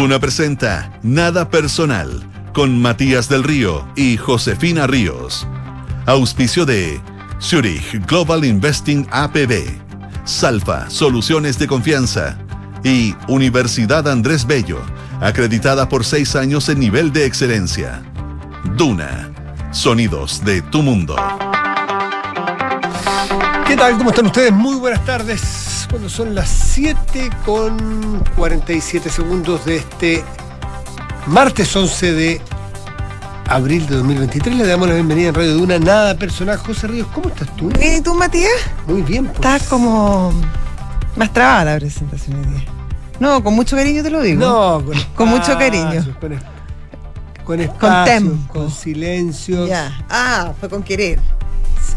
Duna presenta Nada Personal con Matías del Río y Josefina Ríos. Auspicio de Zurich Global Investing APB, Salfa Soluciones de Confianza y Universidad Andrés Bello, acreditada por seis años en nivel de excelencia. Duna, sonidos de tu mundo. ¿Qué tal? ¿Cómo están ustedes? Muy buenas tardes. Cuando son las 7 con 47 segundos de este martes 11 de abril de 2023, le damos la bienvenida en Radio Duna. Nada personal. José Ríos, ¿cómo estás tú? Bien, ¿y tú, Matías? Muy bien. Pues. Estás como más trabada la presentación hoy día. No, con mucho cariño te lo digo. No, con, Con mucho cariño. Con, es- con tempo. con silencio. Ya. Ah, fue con querer.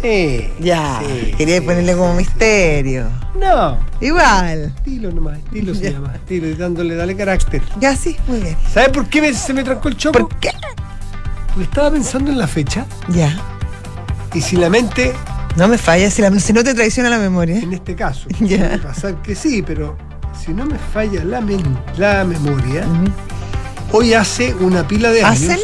Sí. Ya. sí, Quería sí, ponerle como misterio. No. Igual. Estilo nomás, estilo se llama, estilo, y dándole, dale carácter. Ya sí, muy bien. ¿Sabes por qué me- se me trancó el chopo? ¿Por qué? Porque estaba pensando en la fecha Ya. y si la mente, No me falla, si, la, si no te traiciona la memoria. en este caso, Ya. puede pasar que sí, pero si no me falla la, men- la memoria, hoy hace una pila de años. ¿Hacen?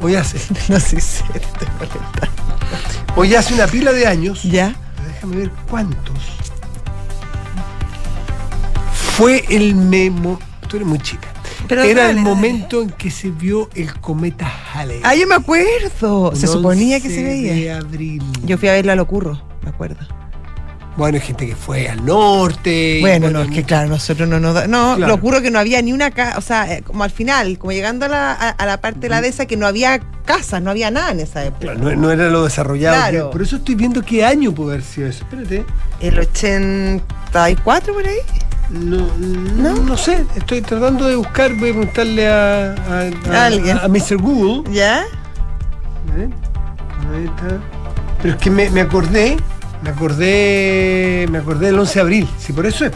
Hoy hace, No sé si te molestando. Hoy hace una pila de años. Ya. Déjame ver cuántos. Fue el memo. Tú eres muy chica. Pero Era dale, el dale. momento en que se vio el cometa Halley. Ah, yo me acuerdo. Se suponía que 11 se De veía. abril. Yo fui a verla a lo curro, me acuerdo. Bueno, hay gente que fue al norte. Bueno, no, es que claro, nosotros no nos da. No, Claro. lo ocurre que no había ni una casa, o sea, eh, como al final, como llegando a la, a, a la parte de la dehesa, que no había casas, no había nada en esa época. Claro, no, no era lo desarrollado. Claro. que- por eso estoy viendo qué año puede haber sido eso. Espérate. El 84 por ahí. No, no, no sé. Estoy tratando de buscar. Voy a preguntarle a, a, Alguien. a Mr. Google. ¿Ya? A ver, cometa. Pero es que me, me acordé. Me acordé. Me acordé del 11 de abril. Sí, por eso es.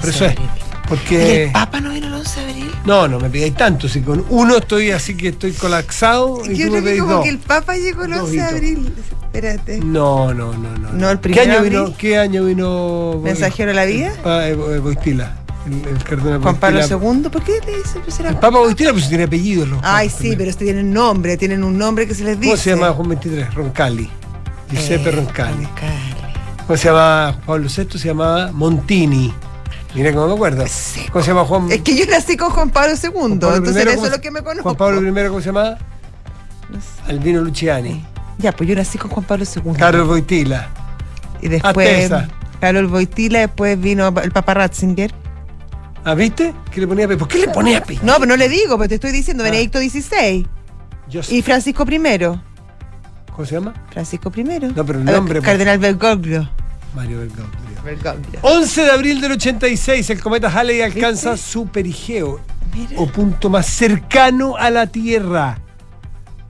Por eso es. ¿Y Porque. el Papa no vino el 11 de abril? No, no me pidáis tanto. Si con uno estoy así que estoy colapsado. y Yo tú me creo que pedís como dos. que el Papa llegó el Dos 11 de abril. Espérate. No, no, no, no. No, el ¿Qué primero año vino? ¿Qué año vino? ¿Mensajero de la vida? Ah, eh, eh. El, el cardenal Juan Pablo. II. ¿Por qué le dicen pues era El Papa Boitila, pues tiene apellidos. Los Ay, sí, también. pero este tienen nombre, tienen un nombre que se les dice. ¿Cómo se llama Juan 23? Roncalli. Giuseppe Eh, Roncalli. Roncalli. ¿Cómo se llama Juan Pablo VI? Se llamaba Montini. Mira cómo me acuerdo. Sí. ¿Cómo se llama Juan? Es que yo nací con Juan Pablo II, Juan Pablo entonces I, eso ¿cómo es lo que me conozco. Juan Pablo I, ¿cómo se llamaba? No sé. Albino Luciani. Ya, pues yo nací con Juan Pablo II. Carlos Boitila. Y después, Atesa. Carlos Boitila, después vino el Papa Ratzinger. ¿Ah, viste? ¿Qué le ponía? ¿Por qué le ponía apellido? No, pero no le digo, pero te estoy diciendo, Ah. Benedicto XVI. Yo. Y Francisco I. ¿Cómo se llama? Francisco I. No, pero el nombre. Cardenal Bergoglio. Mario Bergoglio. Bergoglio. 11 de abril del 86, el cometa Halley alcanza su perigeo, Mira. o punto más cercano a la Tierra,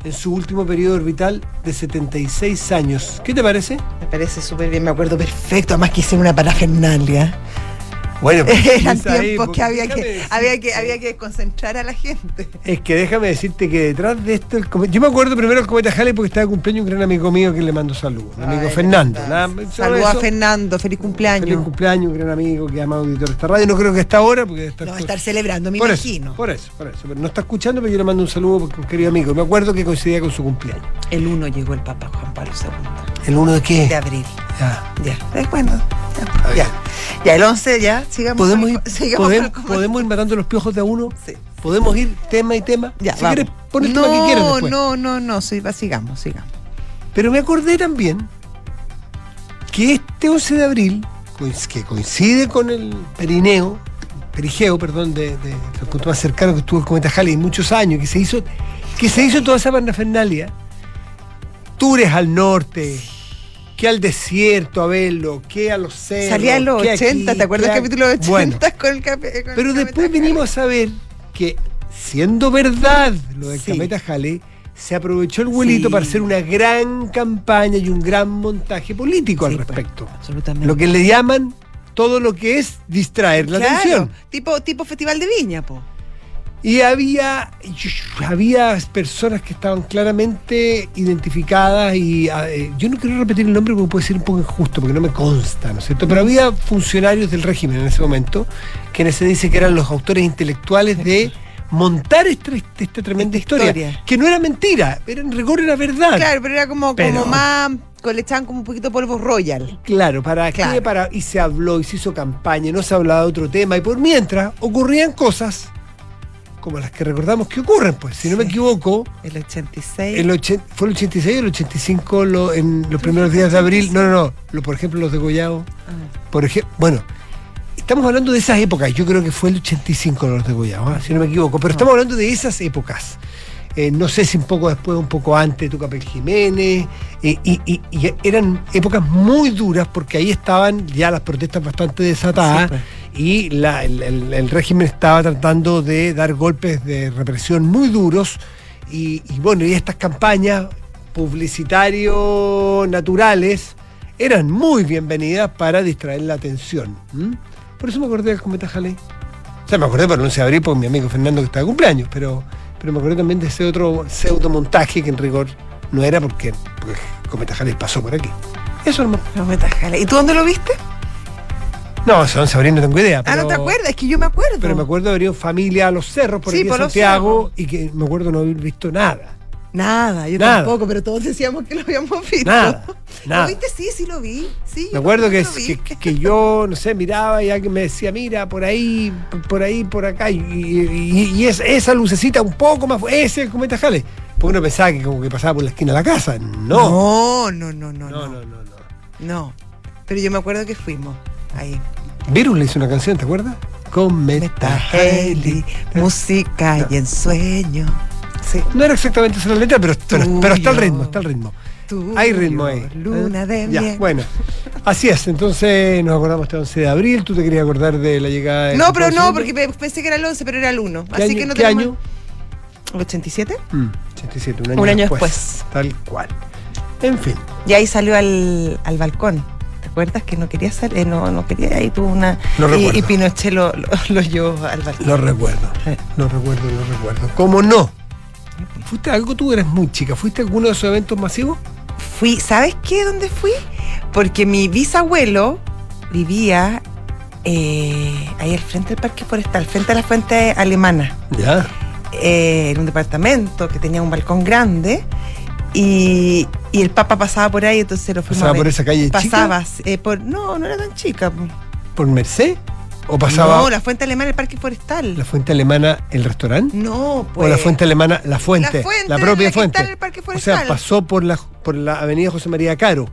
en su último periodo orbital de 76 años. ¿Qué te parece? Me parece súper bien, me acuerdo perfecto. Además que hicieron una parafernalia. Bueno, Eran esa tiempos que había que, decirte- había que había que concentrar a la gente. Es que déjame decirte que detrás de esto, el cometa, yo me acuerdo primero del cometa Halley porque estaba de cumpleaños un gran amigo mío que le mando saludos, mi amigo Fernando. Saludos a. Fernando, feliz cumpleaños. Feliz cumpleaños, un gran amigo que ama auditor de esta radio. No creo que está ahora porque está Lo va a estar celebrando, me por imagino. Eso, por eso, por eso. Pero no está escuchando, pero yo le mando un saludo porque un querido amigo. Me acuerdo que coincidía con su cumpleaños. El 1 llegó el Papa Juan Pablo II. ¿El uno de qué? De abril. Ya. Ya. Eh, Bueno, ya. Ya. Ya, el 11 ya, sigamos. ¿Podemos ir, sigamos podemos, ir matando los piojos de a uno? Sí. ¿Podemos ir tema y tema? Ya, si vamos. quieres, pon el no, tema que quieras después. No, no, no, sí, va, sigamos, sigamos. Pero me acordé también que este 11 de abril, que coincide con el perineo, perigeo, perdón, de, de, el punto más cercano que estuvo el cometa Halley muchos años, que se hizo, que se hizo toda esa parafernalia, tours al norte, que al desierto a verlo, que a los cerros. Salía en los que 80, aquí, ¿te acuerdas del capítulo de 80 Bueno, con el con pero el después venimos a saber que, siendo verdad lo del Sí. cometa Halley, se aprovechó el vuelito Sí. para hacer una gran campaña y un gran montaje político Sí, al pues, respecto. absolutamente. Lo que le llaman todo lo que es distraer la Claro, atención. Tipo, tipo festival de viña, po. Y había, había personas que estaban claramente identificadas y eh, yo no quiero repetir el nombre porque puede ser un poco injusto, porque no me consta, ¿no es cierto? Pero había funcionarios del régimen en ese momento quienes se dice que eran los autores intelectuales de montar esta, esta tremenda Esta historia, historia. que no era mentira, pero en rigor era verdad. Claro, pero era como, Pero- como más. Le echaban como un poquito polvo royal. Claro, ¿para Claro. Para, y se habló, y se hizo campaña, y no se hablaba de otro tema, y por mientras ocurrían cosas como las que recordamos que ocurren, pues, si no me equivoco, El 86. el ochen- ¿fue el 86 o el 85 lo- en los primeros días de abril? No, no, no, lo, por ejemplo los degollados, Ah. por ejemplo, bueno, estamos hablando de esas épocas, yo creo que fue el 85 los degollados, ¿ah? si no me equivoco, pero estamos hablando de esas épocas. Eh, no sé si un poco después, un poco antes, Tucapel Jiménez, eh, y, y- y eran épocas muy duras porque ahí estaban ya las protestas bastante desatadas Sí, pues. Y el, régimen estaba tratando de dar golpes de represión muy duros y, bueno, y estas campañas publicitarios naturales eran muy bienvenidas para distraer la atención. Por eso me acordé del cometa Halley. O sea, me acordé por el 11 de abril por mi amigo Fernando que está de cumpleaños, pero, pero me acordé también de ese otro pseudomontaje que en rigor no era porque, porque el cometa Halley pasó por aquí. Eso no, Los metajales. ¿Y tú dónde lo viste? No, ese 11 de abril no tengo idea. ah, no te acuerdas, es que yo me acuerdo. Pero me acuerdo de haber ido familia a los cerros por Sí, aquí en por Santiago y que me acuerdo no haber visto nada. Nada, yo Nada. tampoco, pero todos decíamos que lo habíamos visto. Nada, nada. ¿Lo viste? Sí, sí lo vi. Sí, Me acuerdo que, que, que yo, no sé, miraba y alguien me decía, mira, por ahí, por- ahí, por acá, y, y- y es- esa lucecita un poco más, ese es el cometa Halley. Porque uno pensaba que como que pasaba por la esquina de la casa. No. No, no, no, no, No, no, no, no, no. no. Pero yo me acuerdo que fuimos ahí. Virus le hizo una canción, ¿te acuerdas? Cometa Meta. Haley, música y ensueño. Sí. No era exactamente esa la letra, pero, pero, pero está el ritmo, está el ritmo. Tuyo, Hay ritmo ahí. Luna ¿eh? de Ya, miel. bueno. Así es, entonces nos acordamos este 11 de abril. Tú te querías acordar de la llegada de. No, pero no, porque pensé que era el 11, pero era el 1. ¿Qué Así año? que no ¿Qué tenemos- año? ¿El 87? Mm, 87, un año, Un año después, después. Tal cual. En fin. Y ahí salió al, al balcón. ¿Te acuerdas que no quería salir? no, no quería, ahí tuvo una. Lo y, y Pinochet lo, lo, lo llevó al balcón. Lo recuerdo. Sí. Lo recuerdo, lo recuerdo. ¿Cómo no? ¿Fuiste algo? Tú eres muy chica. ¿Fuiste a alguno de esos eventos masivos? Fui, ¿sabes qué? ¿Dónde fui? Porque mi bisabuelo vivía eh, ahí al frente del Parque Forestal, frente a la fuente alemana. Ya. eh, en un departamento que tenía un balcón grande y, y el Papa pasaba por ahí, entonces lo fuimos ¿Pasaba a ver. por esa calle chica? Pasaba, eh, por, no, no era tan chica. po. ¿Por Merced? ¿O pasaba No, la fuente alemana, el Parque Forestal. la fuente alemana, el restaurante? no, pues. ¿O la fuente alemana, la fuente? La fuente, propia la que fuente. está el Parque o Forestal. sea, pasó por la, por la avenida José María Caro,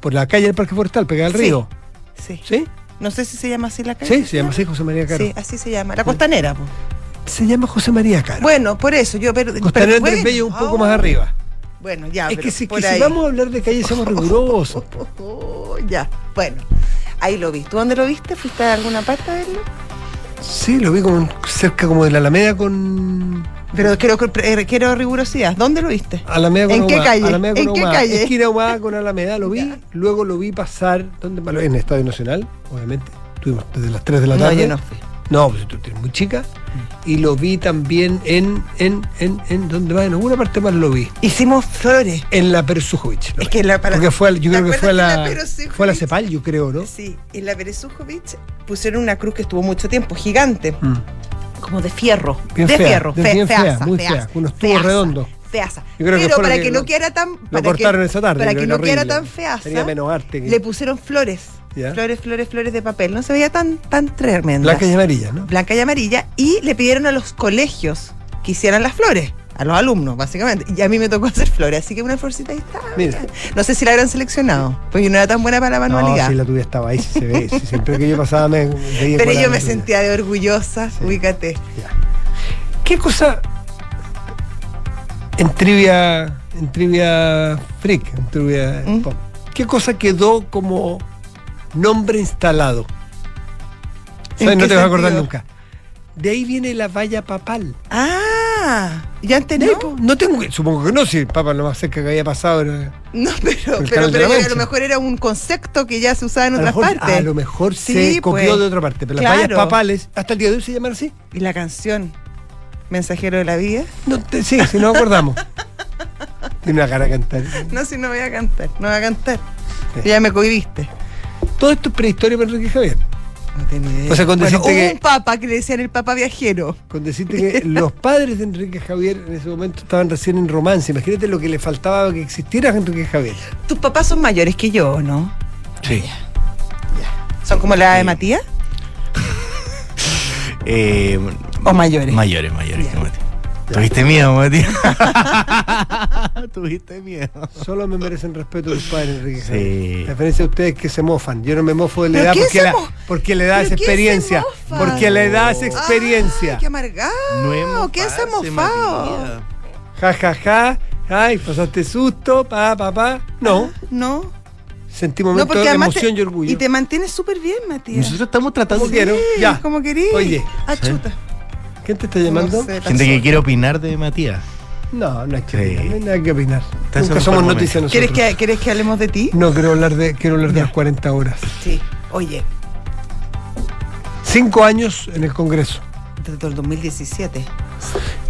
por la calle del Parque Forestal, pegada al Sí. río. Sí. ¿Sí? No sé si se llama así la calle. Sí, se llama así José María Caro. Sí, así se llama. La costanera. po. Se llama José María Caro. Bueno, por eso yo. Pero, Costanera pero bueno, Bello un poco ah, más arriba. Bueno, ya. es pero que, si, por que si vamos a hablar de calle, somos rigurosos. Oh, ya, bueno. Ahí lo vi. ¿Tú dónde lo viste? ¿Fuiste a alguna parte a verlo? Sí, lo vi como cerca como de la Alameda con. Pero quiero, eh, quiero rigurosidad. ¿Dónde lo viste? Alameda con ¿En qué calle? Alameda con ¿En qué calle? Esquina con Alameda, lo vi. Ya. Luego lo vi pasar, ¿dónde? En el Estadio Nacional, obviamente. Estuvimos desde las 3 de la No, tarde. yo no fui. No, pues tú eres muy chica. Y lo vi también en, en, en, en, ¿dónde va? En alguna parte más lo vi. Hicimos flores. En la Perezujovic. Es que la- para- Porque fue, al- yo ¿te creo que fue a la, la Perezujovic- fue a la Cepal, yo creo, ¿no? Sí, en la Berezujovic pusieron una cruz que estuvo mucho tiempo, gigante, Mm. como de fierro. Bien de fea, fierro, de- fe- bien fea, muy fea, unos tubos feaza, redondos. Feaza. Que Pero para que no quedara tan. Lo para cortaron que, esa tarde. Para que no quedara tan feaza. Tenía menos arte. que- Le pusieron flores. Ya. Flores, flores, flores de papel. No se veía tan, tan tremenda. Blanca y amarilla, ¿no? blanca y amarilla, y le pidieron a los colegios que hicieran las flores, a los alumnos, básicamente. Y a mí me tocó hacer flores, así que una florcita ahí está. Mira. No sé si la habrán seleccionado, porque yo no era tan buena para la No, manualidad. si la tuya estaba ahí, sí se ve. siempre que yo pasaba me veía Pero yo me sentía de orgullosa, Sí. ubícate. Ya. ¿Qué cosa en trivia, en trivia freak, en trivia ¿Mm? pop, qué cosa quedó como nombre instalado? ¿En ¿Sabes? No te vas a acordar nunca. De ahí viene la valla papal. Ah, ¿ya antes no? no tengo, supongo que no, si el papa lo más cerca que había pasado era. No, pero, a lo mejor era un concepto que ya se usaba en otras mejor, partes. a lo mejor Sí, se copió pues. de otra parte, pero Claro. las vallas papales, hasta el día de hoy se llaman así. Y la canción. Mensajero de la vida. No, te- sí, si nos acordamos. Tiene una cara a cantar. No, si no voy a cantar, no voy a cantar. Sí. Ya me cohibiste. Todo esto es prehistoria para Enrique Javier. No tengo idea. O sea, con bueno, decirte hubo que- un papa que le decían el papa viajero. Con decirte que los padres de Enrique Javier en ese momento estaban recién en romance. Imagínate lo que le faltaba que existiera Enrique Javier. Tus papás son mayores que yo, ¿no? Sí. ¿Son como la de. Matías? Eh, ¿O mayores? Mayores, mayores Ya. que Mati. ¿Tuviste miedo, Mati? ¿Tuviste miedo? Solo me merecen respeto los padres Enrique Sí. Javier. A diferencia de ustedes que se mofan. Yo no me mofo de la ¿Pero edad porque la, porque la edad es ¿Pero quién se experiencia. Porque la edad es experiencia. Ay, qué amargado. No hemos ¿Qué se ha mofado? Ja, ja, ja. Ay, pasaste susto, pa, pa, pa. No, No. sentí No, momentos porque de emoción te- y orgullo. Y te mantienes súper bien, Matías. Nosotros estamos tratando ¿Cómo de... quiero? Sí, Ya. Como querís. Oye. Ah, Sí. ¿Quién te está llamando? No sé, Gente que quiere opinar de Matías. No, no hay que Sí. opinar, no hay nada que opinar. Nunca somos noticias nosotros. ¿Quieres que, ¿Quieres que hablemos de ti? No, quiero hablar de, quiero hablar de Ya. las 40 horas. Sí. Oye, Cinco años en el Congreso. desde el 2017.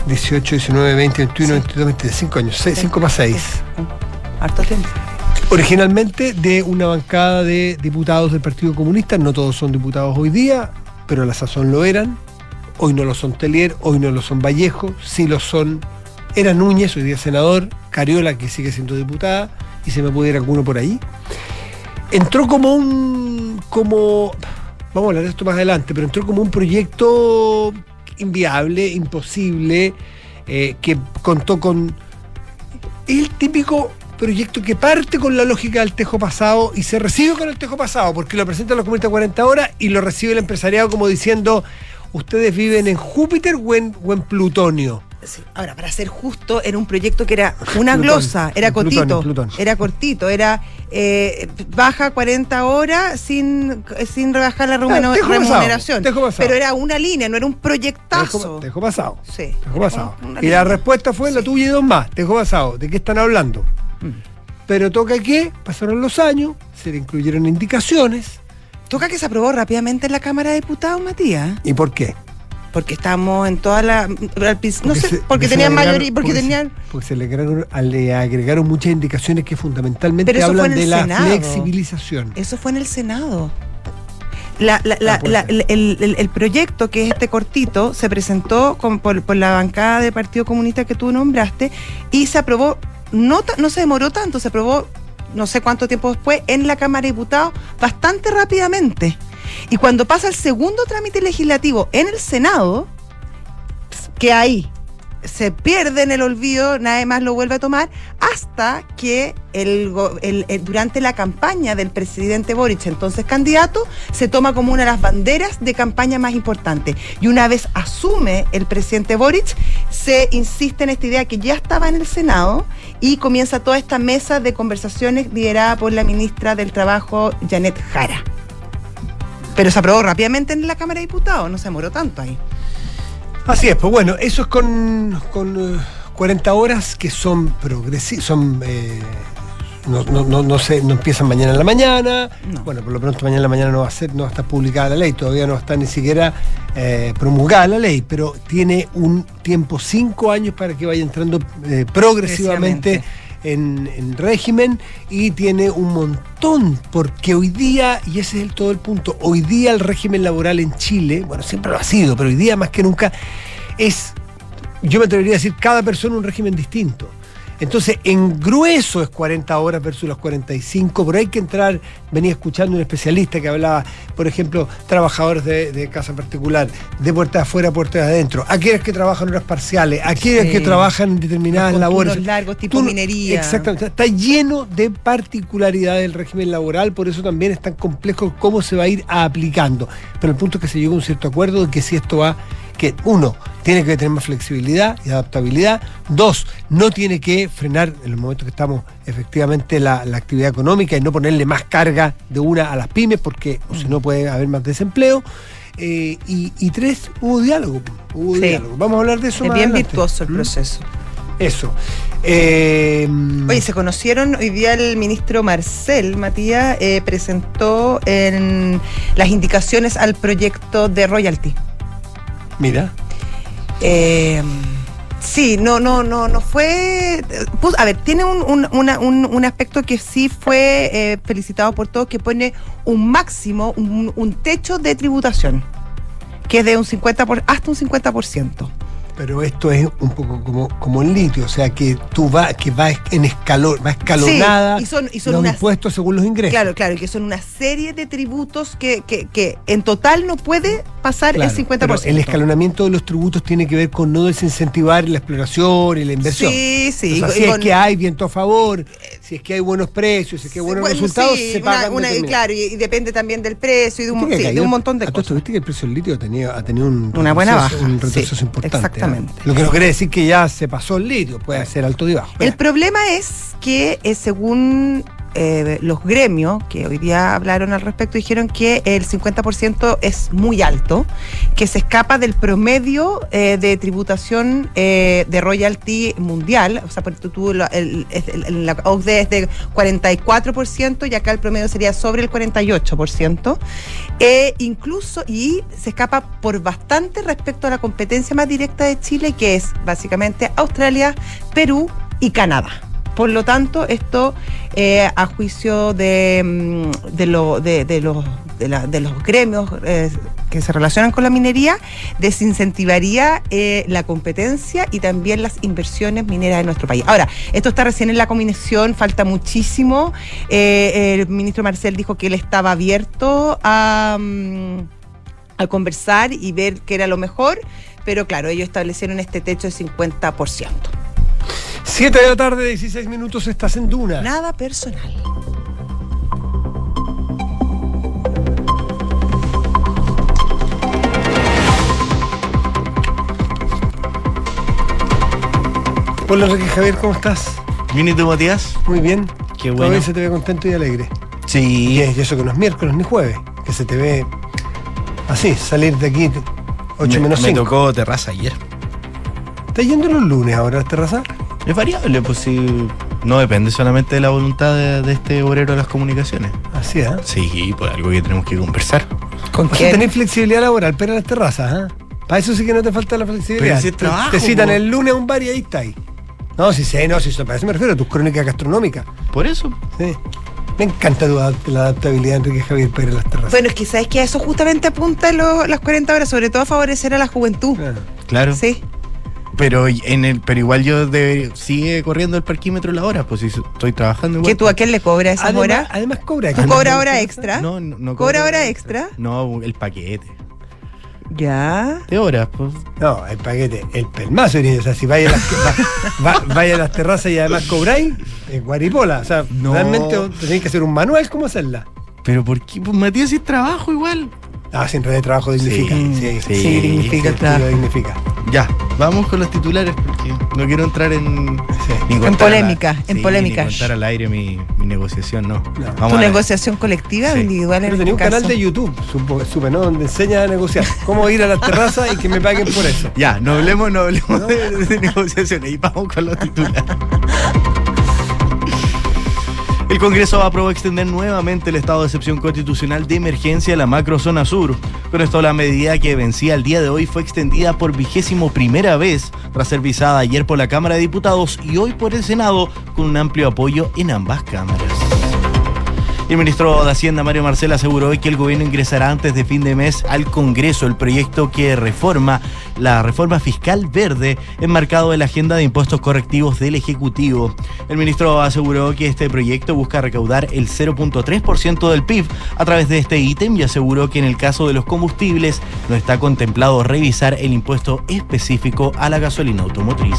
18, 19, 20, 21, 22, 25 años. 5 más 6. Harto tiempo. Originalmente de una bancada de diputados del Partido Comunista, no todos son diputados hoy día, pero a la sazón lo eran. Hoy no lo son Telier, hoy no lo son Vallejo, sí lo son. Era Núñez, hoy día senador, Cariola, que sigue siendo diputada, y se me ir alguno por ahí. Entró como un. como. Vamos a hablar de esto más adelante, pero entró como un proyecto inviable, imposible, eh, que contó con el típico proyecto que parte con la lógica del tejo pasado y se recibe con el tejo pasado, porque lo presentan los comunistas 40 horas y lo recibe el empresariado como diciendo, ustedes viven en Júpiter o en, o en Plutonio. Sí. Ahora, para ser justo, era un proyecto que era una Plutón. glosa, era cortito, Plutón. era cortito, era eh, baja 40 horas sin, sin rebajar la pasado, remuneración. tejo pasado. Pero era una línea, no era un proyectazo. tejo pasado. Sí. Era pasado. una- una Y la respuesta fue la tuya y dos más. Tejo pasado. ¿De qué están hablando? Mm. Pero toca que pasaron los años, se le incluyeron indicaciones. Toca que se aprobó rápidamente en la Cámara de Diputados, Matías, ¿Y por qué? porque estamos en toda la... no sé, se- porque se tenían mayoría, porque se- tenían... porque se le agregaron, le agregaron muchas indicaciones que fundamentalmente hablan de la Senado. flexibilización. Eso fue en el Senado. La- la- la- Ah, el, el- el proyecto, que es este cortito, se presentó con- por, por la bancada del Partido Comunista que tú nombraste y se aprobó, no se demoró tanto, se aprobó no sé cuánto tiempo después en la Cámara de Diputados bastante rápidamente. Y cuando pasa el segundo trámite legislativo en el Senado, que ahí se pierde en el olvido, nadie más lo vuelve a tomar, hasta que el, durante la campaña del presidente Boric, entonces candidato, se toma como una de las banderas de campaña más importantes. Y una vez asume el presidente Boric, se insiste en esta idea que ya estaba en el Senado y comienza toda esta mesa de conversaciones liderada por la ministra del Trabajo, Janet Jara. Pero se aprobó rápidamente en la Cámara de Diputados, no se demoró tanto ahí. Así es, pues bueno, eso es con, con eh, 40 horas que son progresivas, son... eh, no, no, no, no, se- no empiezan mañana en la mañana. No. Bueno, por lo pronto mañana en la mañana no va a ser, no va a estar publicada la ley, todavía no está ni siquiera eh, promulgada la ley, pero tiene un tiempo, cinco años para que vaya entrando eh, progresivamente en, en régimen y tiene un montón, porque hoy día, y ese es el, todo el punto, hoy día el régimen laboral en Chile, bueno, siempre lo ha sido, pero hoy día más que nunca es, yo me atrevería a decir, cada persona un régimen distinto. Entonces, en grueso es 40 horas versus las 45, pero hay que entrar, venía escuchando un especialista que hablaba, por ejemplo, trabajadores de, de casa particular, de puertas afuera, puertas adentro, aquellos que trabajan horas parciales, aquellos Sí. que trabajan en determinadas Los labores. largos, tipo minería. Exactamente, está lleno de particularidades del régimen laboral, por eso también es tan complejo cómo se va a ir aplicando. Pero el punto es que se llegó a un cierto acuerdo de que si esto va, que uno, tiene que tener más flexibilidad y adaptabilidad, dos, no tiene que frenar en los momentos que estamos efectivamente la, la actividad económica y no ponerle más carga de una a las pymes, porque o si no puede haber más desempleo. Eh, y, y tres, hubo diálogo. Hubo Sí. diálogo. Vamos a hablar de eso Es más bien adelante. virtuoso el ¿Mm? proceso. Eso. Eh, Oye, se conocieron hoy día el ministro Marcel Matías eh, presentó en las indicaciones al proyecto de royalty. Mira. Eh, sí, no, no, no, no fue. a ver, tiene un, un- un- un aspecto que sí fue eh, felicitado por todos, que pone un máximo, un, un techo de tributación, que es de un 50 por, hasta un 50%. Pero esto es un poco como, como el litio, o sea que tú vas, que va en escalón, va escalonada Sí, y son- y son los unas- impuestos según los ingresos. Claro, claro, y que son una serie de tributos que, que, que en total no puede pasar Claro, el 50%. pero el escalonamiento de los tributos tiene que ver con no desincentivar la exploración y la inversión. Sí, sí. Sea, y si es que hay viento a favor, si es que hay buenos precios, si es que hay buenos Bueno, resultados, sí, se pagan. una- claro, y, y depende también del precio y de un, sí, de un montón de a todo esto, cosas. viste que el precio del litio ha tenido, ha tenido un Una buena baja, Un retroceso importante. exactamente. Lo que no quiere decir que ya se pasó el litio, puede ser alto y bajo. El problema es que eh, según eh, los gremios que hoy día hablaron al respecto, dijeron que el 50% es muy alto, que se escapa del promedio eh, de tributación eh, de royalty mundial. O sea, por tú, la, el- el- la OCDE es de 44% y acá el promedio sería sobre el 48%. Eh, incluso, y se escapa por bastante respecto a la competencia más directa de Chile, que es básicamente Australia, Perú y Canadá. Por lo tanto, esto, eh, a juicio de, mm, de, lo- de- de los, de, de gremios eh, que se relacionan con la minería, desincentivaría eh, la competencia y también las inversiones mineras en nuestro país. Ahora, esto está recién en la comisión, falta muchísimo. El ministro Marcel dijo que él estaba abierto a, mm, a conversar y ver qué era lo mejor, pero claro, ellos establecieron este techo de 50%. 7 de la tarde, 16 minutos, estás en Duna. Nada personal. Hola Enrique Javier, ¿cómo estás? ¿Bien y tú, Matías? Muy bien. Qué Todavía bueno. se te ve contento y alegre. Y, Sí. es- y eso que no es miércoles ni jueves, que se te ve así, salir de aquí 8 me, menos me 5. tocó terraza ayer. ¿Estás yendo los lunes ahora a la terraza? Es variable, pues sí. No depende solamente de la voluntad de, de este obrero de las comunicaciones. Así, ¿eh? Sí, pues algo que tenemos que conversar. ¿Con quién? tener flexibilidad laboral, pero en las terrazas, ¿ah? Para eso sí que no te falta la flexibilidad. Pero si es Te- trabajo, Te citan po. el lunes a un bar y ahí está ahí. No, sí sé, no, sí, para eso me refiero a tus crónicas gastronómicas. Por eso. Sí. Me encanta tu la adaptabilidad, Enrique Javier, a las terrazas. Bueno, es que sabes que a eso justamente apunta lo- las 40 horas, sobre todo a favorecer a la juventud. Claro. Claro. Sí. Pero en el, pero igual yo debería- sigue corriendo el parquímetro la hora, pues si estoy trabajando igual. ¿Que tú a quién le cobras esas Además, horas? además cobra. ¿Tú ¿no? cobras hora extra? No, no, no ¿Cobra hora extra? No, el paquete. Ya. De horas, pues. No, el paquete, el pelmazo. O sea, si vaya a las, va- va- vaya a las terrazas y además cobráis, es guaripola. O sea, No. realmente tenéis que hacer un manual cómo hacerla. Pero ¿por qué? Pues Matías es trabajo igual. Ah, si en realidad trabajo dignifica. Sí, sí, Sí, dignifica el sí, trabajo. dignifica. Ya, vamos con los titulares porque no quiero entrar en. Sí. ni En polémica, a la- en sí, polémicas. Ni contar al aire mi, mi negociación, no. No. Vamos ¿Tu negociación colectiva o individual en Pero tenía un canal de YouTube, supo- supe, ¿no? Donde enseña a negociar. Cómo ir a las terrazas y que me paguen por eso. Ya, no hablemos, no hablemos de, de negociaciones y vamos con los titulares. El Congreso aprobó extender nuevamente el estado de excepción constitucional de emergencia a la macrozona sur. Con esto, la medida que vencía el día de hoy fue extendida por vigésimo primera vez, tras ser visada ayer por la Cámara de Diputados y hoy por el Senado, con un amplio apoyo en ambas cámaras. El ministro de Hacienda, Mario Marcel, aseguró hoy que el gobierno ingresará antes de fin de mes al Congreso el proyecto que reforma la reforma fiscal verde enmarcado en la agenda de impuestos correctivos del Ejecutivo. El ministro aseguró que este proyecto busca recaudar el 0.3% del PIB a través de este ítem y aseguró que en el caso de los combustibles no está contemplado revisar el impuesto específico a la gasolina automotriz.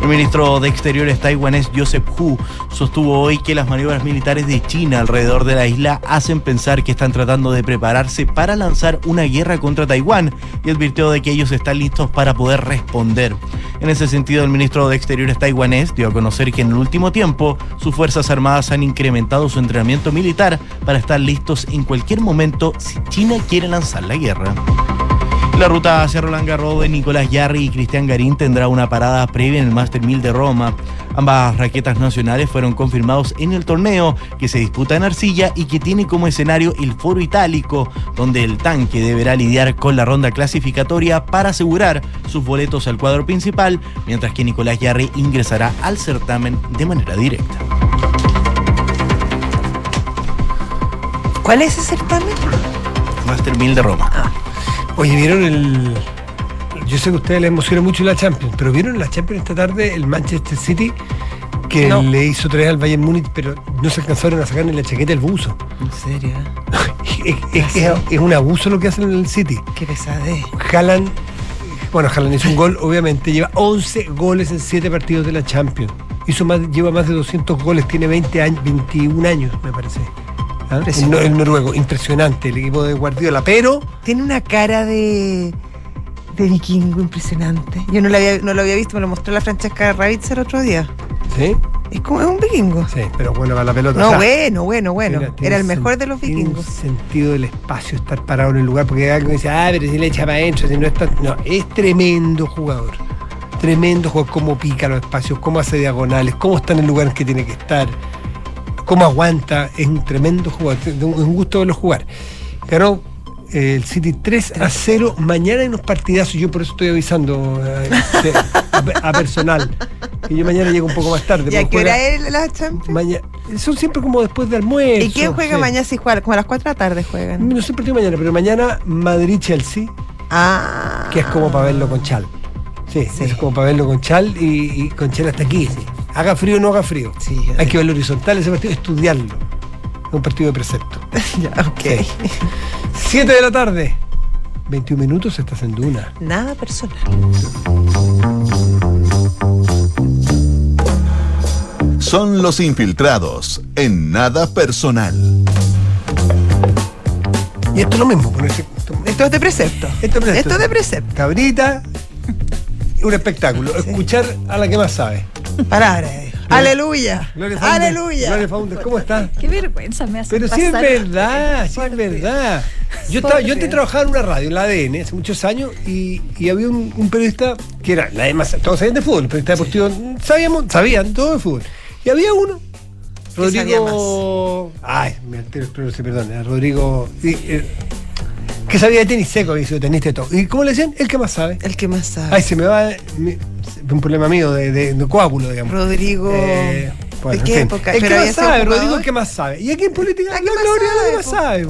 El ministro de Exteriores taiwanés Joseph Hu sostuvo hoy que las maniobras militares de China alrededor de la isla hacen pensar que están tratando de prepararse para lanzar una guerra contra Taiwán y advirtió de que ellos están listos para poder responder. En ese sentido, el ministro de Exteriores taiwanés dio a conocer que en el último tiempo sus Fuerzas Armadas han incrementado su entrenamiento militar para estar listos en cualquier momento si China quiere lanzar la guerra. La ruta hacia Roland Garros de Nicolás Yarri y Cristian Garín tendrá una parada previa en el Master 1000 de Roma. Ambas raquetas nacionales fueron confirmados en el torneo que se disputa en Arcilla y que tiene como escenario el Foro Itálico, donde el tanque deberá lidiar con la ronda clasificatoria para asegurar sus boletos al cuadro principal, mientras que Nicolás Yarri ingresará al certamen de manera directa. ¿Cuál es ese certamen? Master 1000 de Roma. Oye, ¿vieron el...? Yo sé que a ustedes les emociona mucho la Champions, pero ¿vieron la Champions esta tarde el Manchester City? Que No. le hizo tres al Bayern Múnich, pero no se alcanzaron a sacar ni la chaqueta del buzo. ¿En serio? es, es- es- es un abuso lo que hacen en el City. Qué pesadez. Haaland, bueno, Haaland hizo un gol, obviamente, lleva 11 goles en 7 partidos de la Champions. Hizo más, lleva más de 200 goles, tiene 20 años, 21 años, me parece. ¿Ah? El, noruego, impresionante, el equipo de Guardiola, pero Tiene una cara de, de vikingo impresionante. Yo no lo, había, no lo había visto, me lo mostró la Francesca Ravitzer el otro día. sí, Es como es un vikingo. sí, pero bueno para la pelota. No, o sea, bueno, bueno, bueno. tiene- tiene Era el mejor de los tiene vikingos. un sentido del espacio estar parado en el lugar, porque alguien dice, ah, pero si le echa para adentro, si no está. No, es tremendo jugador. Tremendo jugador, cómo pica los espacios, cómo hace diagonales, cómo está en el lugar en que tiene que estar, cómo aguanta. Es un tremendo jugador, es un gusto verlo jugar. Ganó eh, el City 3 a 0. Mañana hay unos partidazos, yo por eso estoy avisando eh, a, a personal. Que yo mañana llego un poco más tarde. ¿Y a qué hora es la Champions? Son siempre como después de almuerzo. ¿Y quién juega sí. mañana si juega? Como a las 4 de la tarde juegan. No sé partido mañana, pero mañana Madrid-Chelsea, Ah. que es como para verlo con Chal. Sí, Sí. es como para verlo con Chal y, y con Chal hasta aquí. sí. Haga frío o no haga frío. Sí, Hay que verlo horizontal ese partido, estudiarlo. Es un partido de precepto. ya, ok. Sí. 7 de la tarde. 21 minutos estás en Duna. Nada personal. Son los infiltrados en nada personal. Y esto es lo mismo. ponerse- esto- Esto es de precepto. esto es Esto es de precepto. Cabrita, un espectáculo. Escuchar a la que más sabe. Palabra de Dios. Aleluya. Gloria. Aleluya. Gloria Faundes, ¿cómo estás? Qué vergüenza me hace Pero sí es pasar. verdad, sí es verdad. Yo, estaba, yo antes trabajaba en una radio, en la ADN, hace muchos años, y, y había un, un periodista que era, la demás, todos sabían de fútbol, periodista deportivo, sabíamos, sabían todo de fútbol. Y había uno, Rodrigo. Ay, me altero, espero que se perdone, Rodrigo. y, eh, que sabía de tenis seco, había sido tenista y todo. ¿Y cómo le decían? El que más sabe. El que más sabe. Ay, se me va. un problema mío de, de- de coágulo, digamos. Rodrigo. Eh, bueno, ¿De en qué fin. época? El que ¿Pero más sabe? Rodrigo, el que más sabe. Y aquí en política, La Gloria, la que más sabe.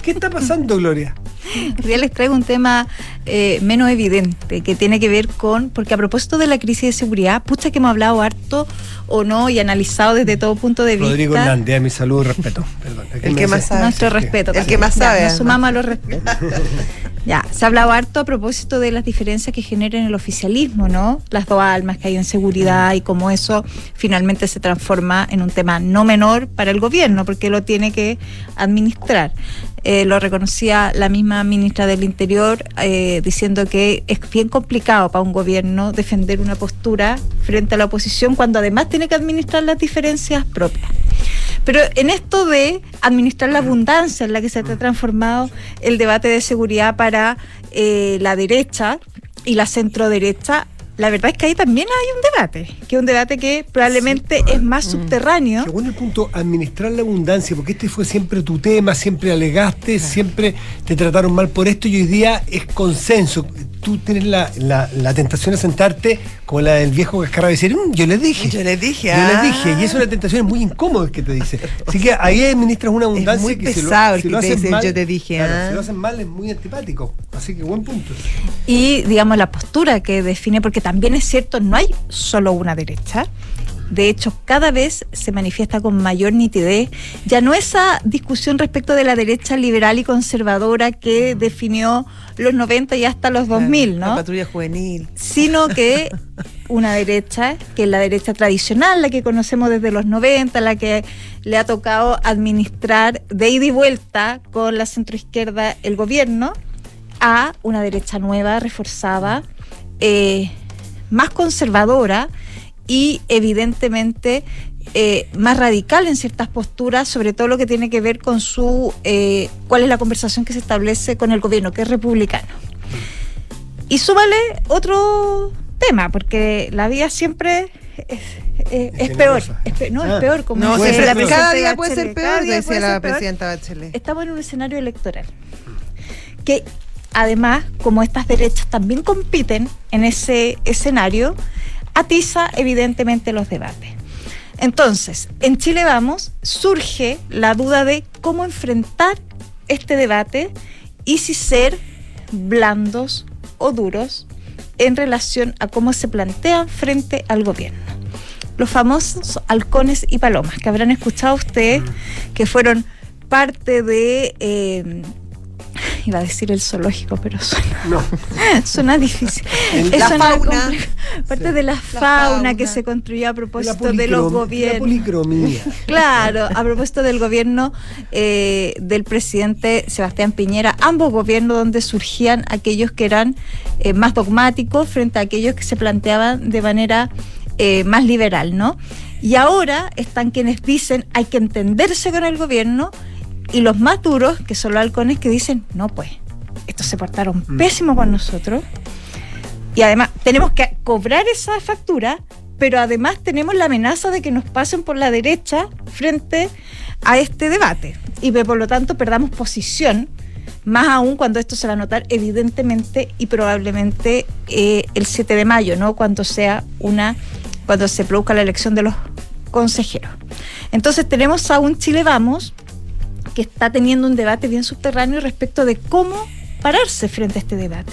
¿Qué está pasando, Gloria? Hoy día les traigo un tema eh, menos evidente que tiene que ver con, porque a propósito de la crisis de seguridad, pucha que hemos hablado harto o no y analizado desde todo punto de Rodrigo vista. Hernández, a mi saludo y respeto. Perdón. El que más sabe. Nuestro Sí, respeto. El que más Ya, sabe, Nos sumamos a los respetos. ya, se ha hablado harto a propósito de las diferencias que generan el oficialismo, ¿no? Las dos almas que hay en seguridad y cómo eso finalmente se transforma en un tema no menor para el gobierno, porque lo tiene que administrar. Eh, lo reconocía la misma ministra del Interior eh, diciendo que es bien complicado para un gobierno defender una postura frente a la oposición cuando además tiene que administrar las diferencias propias. Pero en esto de administrar la abundancia en la que se ha transformado el debate de seguridad para eh, la derecha y la centro derecha, la verdad es que ahí también hay un debate, que es un debate que probablemente es más subterráneo. Según el punto, administrar la abundancia, porque este fue siempre tu tema, siempre alegaste, siempre te trataron mal por esto y hoy día es consenso. Tú tienes la, la- la tentación de sentarte como la del viejo cascarra y decir, "Mm, yo les dije. Yo les dije, Yo ah". les dije. Y es una tentación muy incómoda que te dice. Así que ahí administras una abundancia muy que si lo- pesado el si que lo te hacen dice, mal- "Yo te dije", claro, ah. Si lo hacen mal es muy antipático. Así que buen punto. y digamos la postura que define, porque también es cierto, no hay solo una derecha. De hecho, cada vez se manifiesta con mayor nitidez ya no esa discusión respecto de la derecha liberal y conservadora que definió los 90 y hasta los 2000, La ¿no? patrulla juvenil. Sino que una derecha, que es la derecha tradicional, la que conocemos desde los 90, la que le ha tocado administrar de ida y vuelta con la centroizquierda el gobierno, a una derecha nueva, reforzada, eh, más conservadora y evidentemente eh, más radical en ciertas posturas, sobre todo lo que tiene que ver con su eh, cuál es la conversación que se establece con el gobierno, que es republicano. Y súmale otro tema, porque la vida siempre es, eh, es Es peor. generosa. es pe- no, Ah. es peor. Como No, la- cada día puede ser peor, decía la presidenta Bachelet. Estamos en un escenario electoral. Que además, como estas derechas también compiten en ese escenario, atiza evidentemente los debates. Entonces, en Chile Vamos surge la duda de cómo enfrentar este debate y si ser blandos o duros en relación a cómo se plantean frente al gobierno. Los famosos halcones y palomas, que habrán escuchado ustedes, que fueron parte de... eh, iba a decir el zoológico, pero suena, No. suena difícil. La una fauna. Parte Sí. de la, fauna, fauna. que se construyó a La, propósito de los policrom- la gobiernos. policromía. Claro, a propósito del gobierno eh, del presidente Sebastián Piñera, ambos gobiernos donde surgían aquellos que eran eh, más dogmáticos frente a aquellos que se planteaban de manera eh, más liberal, ¿no? Y ahora están quienes dicen hay que entenderse con el gobierno y los más duros, que son los halcones, que dicen, no pues, estos se portaron Mm. pésimo con nosotros y además tenemos que cobrar esa factura, pero además tenemos la amenaza de que nos pasen por la derecha frente a este debate y que por lo tanto perdamos posición, más aún cuando esto se va a notar evidentemente y probablemente eh, el 7 de mayo, ¿no? Cuando sea una, cuando se produzca la elección de los consejeros. Entonces tenemos a un Chile Vamos que está teniendo un debate bien subterráneo respecto de cómo pararse frente a este debate.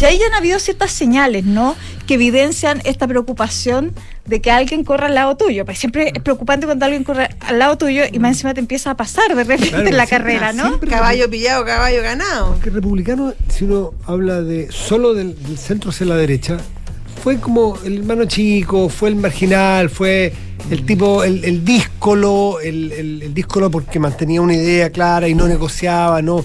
Y ahí ya han habido ciertas señales, ¿no? Que evidencian esta preocupación de que alguien corra al lado tuyo. Pues siempre es preocupante cuando alguien corre al lado tuyo y más encima te empieza a pasar de repente Claro, en la siempre- carrera, ¿no? Caballo pillado, caballo ganado. Porque republicano, si uno habla de solo del, del centro hacia la derecha, fue como el hermano chico, fue el marginal, fue el tipo, el, el díscolo, el, el, el díscolo porque mantenía una idea clara y no negociaba, no.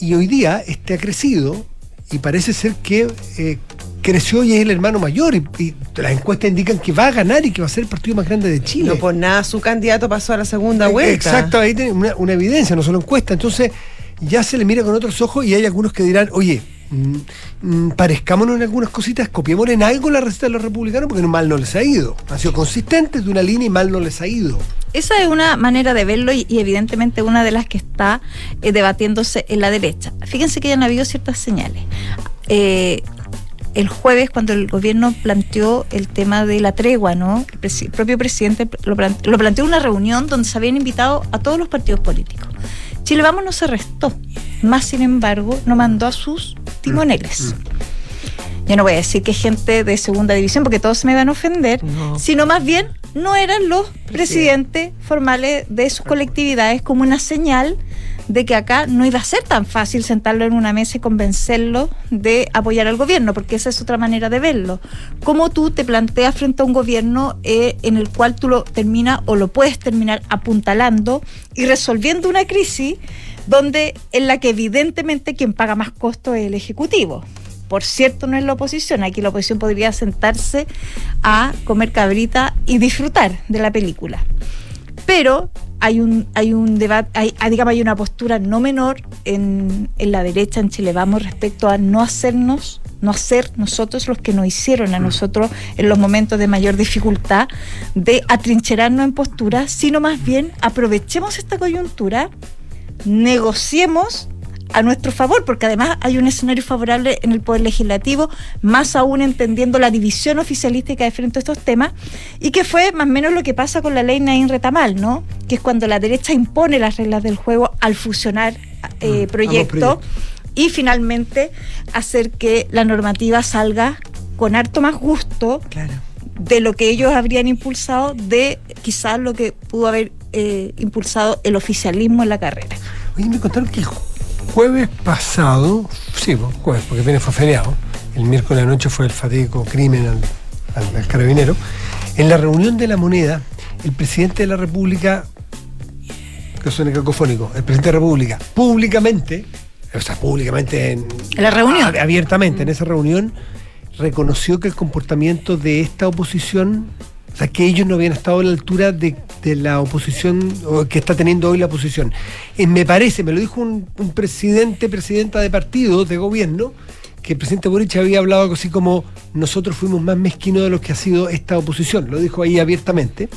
Y hoy día este ha crecido y parece ser que eh, creció y es el hermano mayor y, y las encuestas indican que va a ganar y que va a ser el partido más grande de Chile. No por nada su candidato pasó a la segunda vuelta. Exacto, ahí tiene una, una evidencia, no solo encuesta. Entonces, ya se le mira con otros ojos y hay algunos que dirán, oye, parezcámonos en algunas cositas, copiemos en algo la receta de los republicanos porque mal no les ha ido. Han sido consistentes de una línea y mal no les ha ido. Esa es una manera de verlo y, evidentemente una de las que está eh, debatiéndose en la derecha. Fíjense que ya han habido ciertas señales. Eh, el jueves, cuando el gobierno planteó el tema de la tregua, ¿no? El, el propio presidente lo planteó en una reunión donde se habían invitado a todos los partidos políticos. Chile Vamos no se restó, más sin embargo, no mandó a sus timoneles. Yo no voy a decir que es gente de segunda división porque todos se me van a ofender, No. sino más bien no eran los presidentes formales de sus colectividades como una señal de que acá no iba a ser tan fácil sentarlo en una mesa y convencerlo de apoyar al gobierno, porque esa es otra manera de verlo. Cómo tú te planteas frente a un gobierno eh, en el cual tú lo terminas o lo puedes terminar apuntalando y resolviendo una crisis donde en la que evidentemente quien paga más costo es el Ejecutivo. Por cierto, no es la oposición. Aquí la oposición podría sentarse a comer cabrita y disfrutar de la película. Pero hay un, hay un debate, hay, digamos, hay una postura no menor en, en la derecha en Chile Vamos respecto a no hacernos, no hacer nosotros los que nos hicieron a nosotros en los momentos de mayor dificultad de atrincherarnos en posturas, sino más bien aprovechemos esta coyuntura, negociemos a nuestro favor, porque además hay un escenario favorable en el Poder Legislativo, más aún entendiendo la división oficialística de frente a estos temas, y que fue más o menos lo que pasa con la ley Naín Retamal, ¿no? Que es cuando la derecha impone las reglas del juego al fusionar eh, Mm, proyectos y finalmente hacer que la normativa salga con harto más gusto Claro. de lo que ellos habrían impulsado, de quizás lo que pudo haber eh, impulsado el oficialismo en la carrera. Oye, me contaron que el jueves pasado, sí, pues, jueves, porque viene fue feriado, el miércoles de la noche fue el fatídico crimen al, al- al carabinero, en la reunión de la moneda, el presidente de la República, que suena cacofónico, el presidente de la República, públicamente, o sea, públicamente en, la reunión. abiertamente en esa reunión, reconoció que el comportamiento de esta oposición, o sea, que ellos no habían estado a la altura de, de la oposición o que está teniendo hoy la oposición. Eh, me parece, me lo dijo un, un presidente, presidenta de partido, de gobierno, que el presidente Boric había hablado algo así como nosotros fuimos más mezquinos de lo que ha sido esta oposición, lo dijo ahí abiertamente.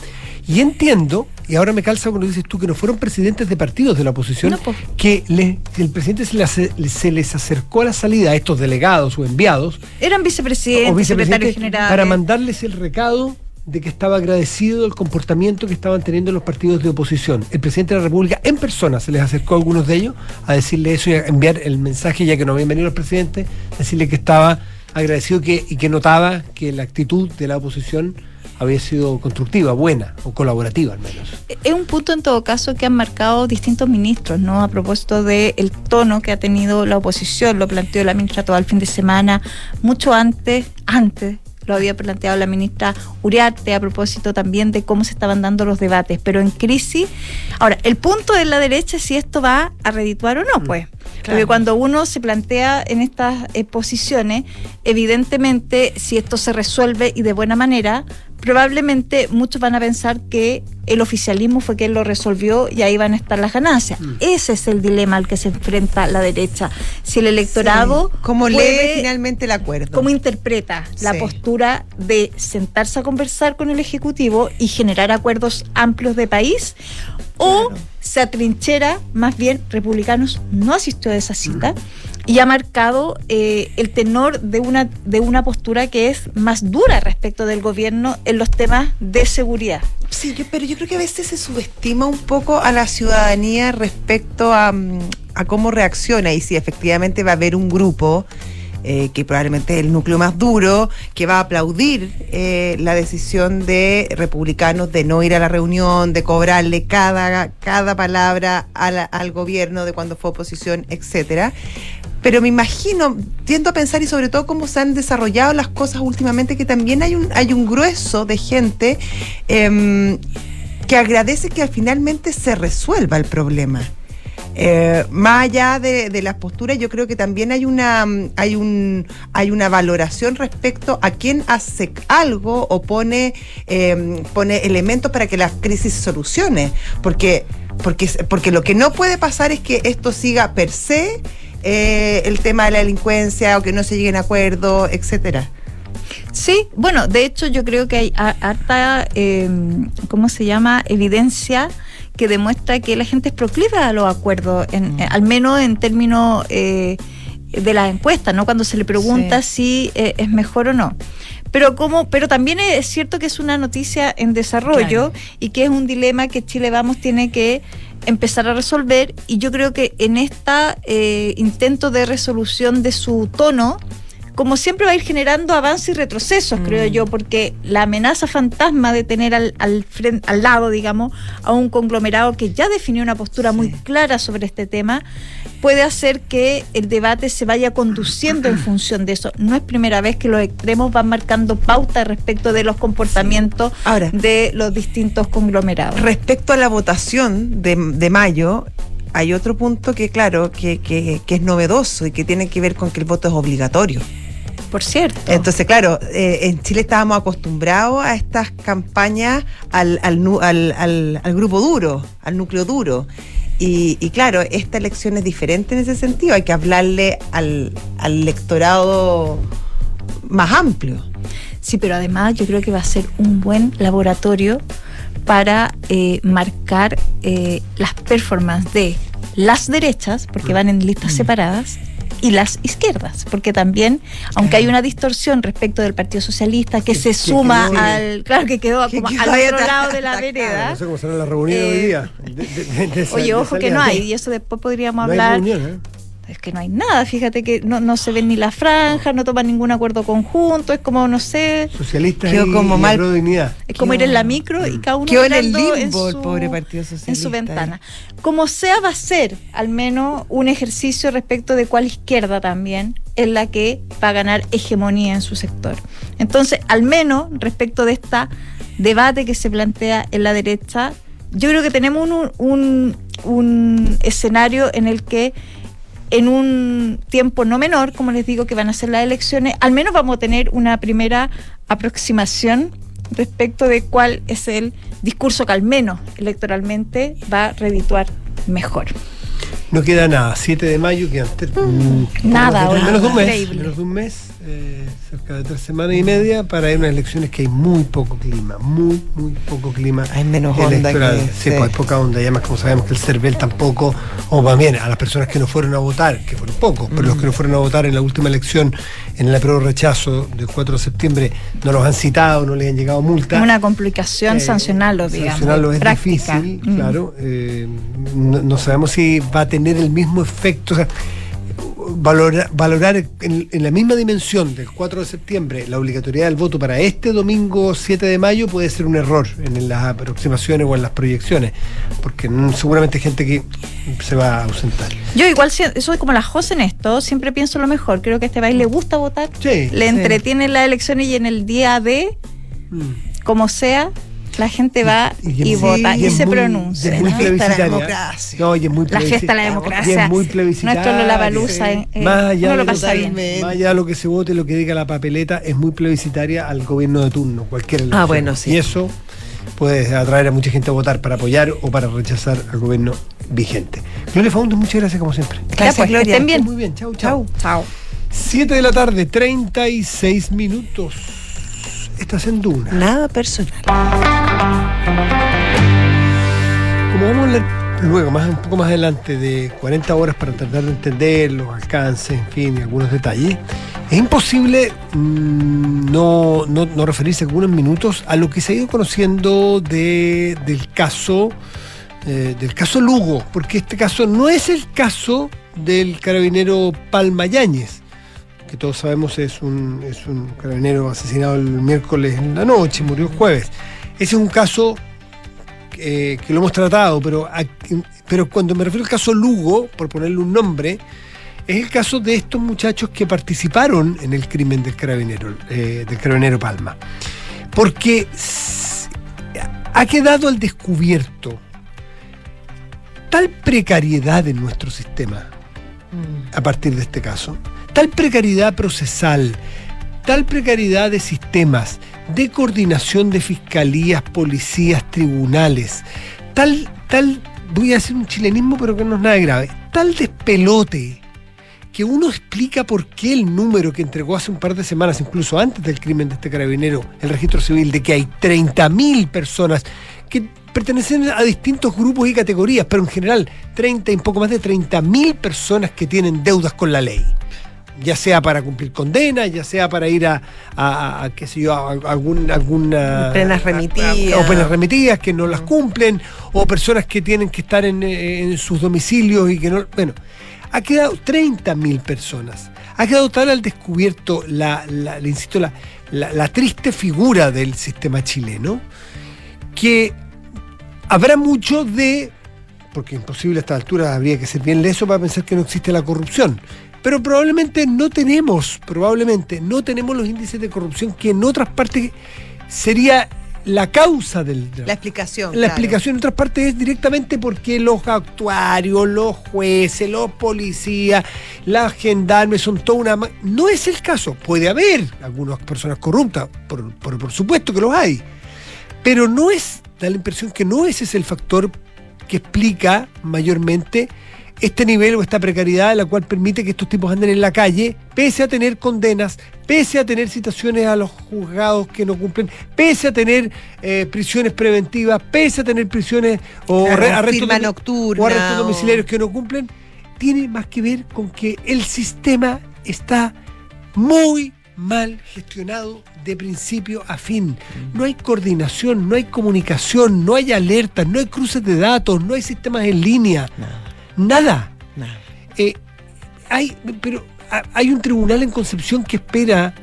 Y entiendo, y ahora me calza cuando dices tú que no fueron presidentes de partidos de la oposición, No, po. que le- el presidente se, les acercó a la salida a estos delegados o enviados Eran vicepresidentes, o secretarios vicepresidentes generales. para mandarles el recado de que estaba agradecido del comportamiento que estaban teniendo los partidos de oposición. El presidente de la República en persona se les acercó a algunos de ellos a decirle eso y a enviar el mensaje, ya que no habían venido los presidentes, decirle que estaba agradecido que, y que notaba que la actitud de la oposición había sido constructiva, buena o colaborativa al menos. Es un punto en todo caso que han marcado distintos ministros, ¿no? A propósito del tono que ha tenido la oposición, lo planteó la ministra todo el fin de semana, mucho antes, antes lo había planteado la ministra Uriarte a propósito también de cómo se estaban dando los debates, pero en crisis. Ahora, el punto de la derecha es si esto va a redituar o no, pues. Porque cuando uno se plantea en estas eh, posiciones, evidentemente, si esto se resuelve y de buena manera, probablemente muchos van a pensar que el oficialismo fue quien lo resolvió y ahí van a estar las ganancias. Ese es el dilema al que se enfrenta la derecha. Si el electorado Sí. ¿Cómo lee finalmente el acuerdo? cómo interpreta la postura de sentarse a conversar con el Ejecutivo y generar acuerdos amplios de país, o Claro. se atrinchera, más bien, republicanos no asistió a esa cita y ha marcado eh, el tenor de una, de una postura que es más dura respecto del gobierno en los temas de seguridad. Sí, yo, pero yo creo que a veces se subestima un poco a la ciudadanía respecto a, mm, a cómo reacciona y si efectivamente va a haber un grupo eh, que probablemente es el núcleo más duro, que va a aplaudir eh, la decisión de republicanos de no ir a la reunión, de cobrarle cada, cada palabra al gobierno de cuando fue oposición, etcétera. Pero me imagino, tiendo a pensar y sobre todo cómo se han desarrollado las cosas últimamente, que también hay un, hay un grueso de gente em, que agradece que finalmente se resuelva el problema. Eh, más allá de, las posturas, yo creo que también hay una mm, hay un hay una valoración respecto a quién hace algo o pone eh, pone elementos para que la crisis se solucione, porque porque porque lo que no puede pasar es que esto siga per se eh, el tema de la delincuencia o que no se lleguen a acuerdos, etcétera. Sí, bueno, de hecho yo creo que hay ha- harta, eh, ¿cómo se llama? Evidencia que demuestra que la gente es proclive a los acuerdos, en, eh, al menos en términos eh, de las encuestas, ¿no? Cuando se le pregunta si eh, es mejor o no. Pero como, pero también es cierto que es una noticia en desarrollo y que es un dilema que Chile Vamos tiene que empezar a resolver y yo creo que en esta eh, intento de resolución de su tono como siempre va a ir generando avances y retrocesos, creo yo, porque la amenaza fantasma de tener al, al, al lado, digamos, a un conglomerado que ya definió una postura muy clara sobre este tema, puede hacer que el debate se vaya conduciendo en función de eso. No es primera vez que los extremos van marcando pautas respecto de los comportamientos Ahora. de los distintos conglomerados. Respecto a la votación de, de mayo, hay otro punto que, claro, que, que- que es novedoso y que tiene que ver con que el voto es obligatorio. Por cierto. Entonces, claro, eh, en Chile estábamos acostumbrados a estas campañas al, al, nu- al- al- al grupo duro, al núcleo duro. Y, y claro, esta elección es diferente en ese sentido. Hay que hablarle al, al electorado más amplio. Sí, pero además yo creo que va a ser un buen laboratorio para eh, marcar eh, las performances de las derechas, porque van en listas separadas, y las izquierdas, porque también, aunque hay una distorsión respecto del Partido Socialista que, Que- se que suma quedó- al, claro que quedó que como al otro lado de la vereda. No sé cómo serán las reuniones Eh, hoy día. de- de- de esa- Oye, ojo que no hay, y eso después podríamos No hablar. reunión, ¿eh? Es que no hay nada, fíjate que no, no se ven ni las franjas, no toman ningún acuerdo conjunto, es como, no sé, Socialistas Quedó y, como mal. Dignidad. Es como ir en la micro y cada uno en el limbo el su- pobre Partido en su Socialista. ventana. Como sea, va a ser al menos un ejercicio respecto de cuál izquierda también es la que va a ganar hegemonía en su sector. Entonces, al menos respecto de este debate que se plantea en la derecha, yo creo que tenemos un, un- un escenario en el que en un tiempo no menor, como les digo, que van a ser las elecciones, al menos vamos a tener una primera aproximación respecto de cuál es el discurso que al menos electoralmente va a redituar mejor. No queda nada, 7 de mayo quedan mm, Nada, poco- oye, menos de un mes, increíble. menos de un mes, eh, cerca de tres semanas y media para ir a unas elecciones que hay muy poco clima, muy, muy poco clima. Hay menos onda electoral. que- sí, sí. pues hay poca onda, y además como sabemos que el CERVEL tampoco, o más bien a las personas que no fueron a votar, que fueron pocos, pero Mm. los que no fueron a votar en la última elección, en el apruebo rechazo del 4 de septiembre, no los han citado, no les han llegado multas. Una complicación Eh, sancionarlo, digamos. sancionarlo es práctica. difícil, Mm. claro. eh, no, no sabemos si va a tener el mismo efecto. o sea, valora- valorar en, en la misma dimensión del 4 de septiembre la obligatoriedad del voto para este domingo 7 de mayo puede ser un error en las aproximaciones o en las proyecciones, porque mm, seguramente hay gente que se va a ausentar. Yo igual si- soy como la José en esto, siempre pienso lo mejor. Creo que a este país le gusta votar, Sí. le entretiene las elecciones y en el día de, Mm. como sea, la gente va y, vota y, se muy- pronuncia. es muy ¿no? plebiscitaria. democracia. No, y es muy La fiesta de la democracia. Y es muy plebiscitaria. Nuestro Lollapalooza, eh, eh, Más allá uno lo de pasa bien. Más allá de lo que se vote, lo que diga la papeleta, es muy plebiscitaria al gobierno de turno, cualquier elección. Ah, bueno, sí. Y eso puede atraer a mucha gente a votar para apoyar o para rechazar al gobierno vigente. Gloria Faundes, muchas gracias como siempre. Gracias, pues, que Gloria. estén bien. Muy bien, chau, chau. Chao. 7 de la tarde, 36 minutos. Estás en Duna. Nada personal. Como vamos a hablar luego, más, un poco más adelante, de 40 horas para tratar de entender los alcances, en fin, algunos detalles, es imposible mm, no, no- no referirse algunos minutos a lo que se ha ido conociendo de- del caso eh, del caso Lugo, porque este caso no es el caso del carabinero Palma Yáñez, que todos sabemos es un, es un carabinero asesinado el miércoles en la noche, murió el jueves. Ese es un caso eh, que lo hemos tratado, pero, pero cuando me refiero al caso Lugo, por ponerle un nombre, es el caso de estos muchachos que participaron en el crimen del carabinero, eh, del carabinero Palma. Porque ha quedado al descubierto tal precariedad en nuestro sistema a partir de este caso, tal precariedad procesal, tal precariedad de sistemas, de coordinación de fiscalías, policías, tribunales, tal, tal, voy a hacer un chilenismo pero que no es nada grave, tal despelote que uno explica por qué el número que entregó hace un par de semanas, incluso antes del crimen de este carabinero, el registro civil, de que hay 30.000 personas que pertenecen a distintos grupos y categorías, pero en general 30 y un poco más de 30.000 personas que tienen deudas con la ley. Ya sea para cumplir condena, ya sea para ir a, a- a, qué sé yo, a algún, alguna... Penas remitidas. O penas remitidas que no las cumplen, o personas que tienen que estar en, en sus domicilios y que no... Bueno, ha quedado 30.000 personas. Ha quedado tal al descubierto la, la- le insisto, la, la- la triste figura del sistema chileno, que habrá mucho de, porque imposible a esta altura habría que ser bien leso para pensar que no existe la corrupción, pero probablemente no tenemos, probablemente no tenemos los índices de corrupción que en otras partes sería la causa del drama. La explicación. La claro. explicación en otras partes es directamente porque los actuarios, los jueces, los policías, las gendarmes son toda una... No es el caso. Puede haber algunas personas corruptas, por, por- por supuesto que los hay. Pero no es, da la impresión que no ese es el factor que explica mayormente este nivel o esta precariedad la cual permite que estos tipos anden en la calle, pese a tener condenas, pese a tener citaciones a los juzgados que no cumplen, pese a tener eh, prisiones preventivas, pese a tener prisiones o Claro, re- arrestos firma domi- nocturna o arrestos o- domiciliarios que no cumplen, tiene más que ver con que el sistema está muy mal gestionado de principio a fin. No hay coordinación, no hay comunicación, no hay alertas, no hay cruces de datos, no hay sistemas en línea. Nada. Nada. Eh, hay, pero ha- hay un tribunal en Concepción que espera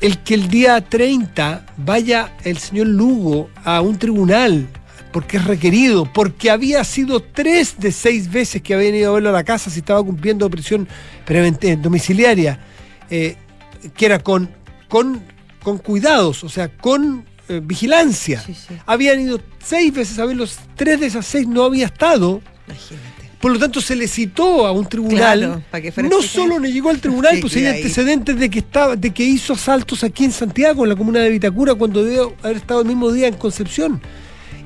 el que el día 30 vaya el señor Lugo a un tribunal porque es requerido, porque había sido tres de seis veces que habían ido a verlo a la casa si estaba cumpliendo prisión eh, domiciliaria, eh, que era con, con, con cuidados, o sea, con eh, vigilancia. Sí, sí. Habían ido seis veces a verlos, tres de esas seis no había estado. Imagínate. Por lo tanto, se le citó a un tribunal. Claro, que no solo no llegó al tribunal, Sí, pues hay antecedentes de que estaba, de que hizo asaltos aquí en Santiago, en la comuna de Vitacura, cuando debió haber estado el mismo día en Concepción.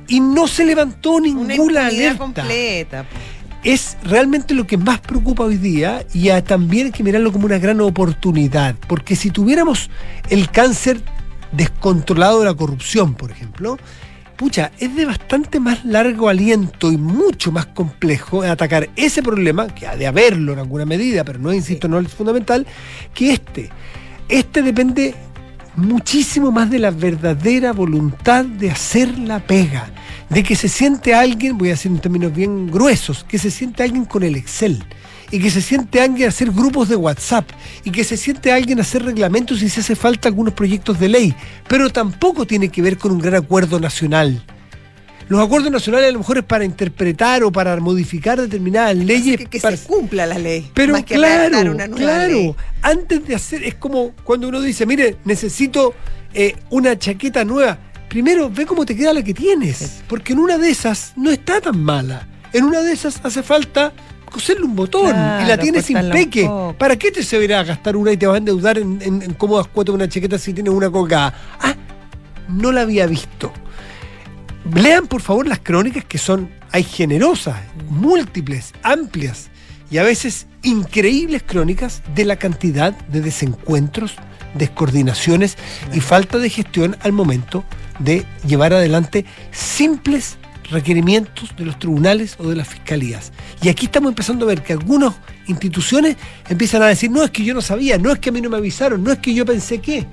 Y no se levantó Una ninguna alerta. completa. es realmente lo que más preocupa hoy día y a- también hay que mirarlo como una gran oportunidad, porque si tuviéramos el cáncer descontrolado de la corrupción, por ejemplo, pucha, es de bastante más largo aliento y mucho más complejo atacar ese problema, que ha de haberlo en alguna medida, pero no, insisto, no es fundamental, que este. Este depende muchísimo más de la verdadera voluntad de hacer la pega, de que se siente alguien, voy a decir en términos bien gruesos, que se siente alguien con el Excel y que se siente alguien a hacer grupos de WhatsApp y que se siente alguien a hacer reglamentos y si hace falta algunos proyectos de ley, pero tampoco tiene que ver con un gran acuerdo nacional. Los acuerdos nacionales a lo mejor es para interpretar o para modificar determinadas leyes. que, que para- se cumpla la ley. pero más que redactar claro, una nueva claro. ley. Antes de hacer, es como cuando uno dice, mire, necesito eh, una chaqueta nueva. Primero, ve cómo te queda la que tienes. Porque en una de esas no está tan mala. En una de esas hace falta coserle un botón y la tienes impeque. poco. ¿Para qué te se verá gastar una y te vas a endeudar en, en, en cómodas cuotas de una chaqueta si tienes una coca? Ah, no la había visto. Lean por favor las crónicas que son, hay generosas, múltiples, amplias y a veces increíbles crónicas de la cantidad de desencuentros, descoordinaciones y falta de gestión al momento de llevar adelante simples requerimientos de los tribunales o de las fiscalías. Y aquí estamos empezando a ver que algunas instituciones empiezan a decir, no es que yo no sabía, no es que a mí no me avisaron, no es que yo pensé que.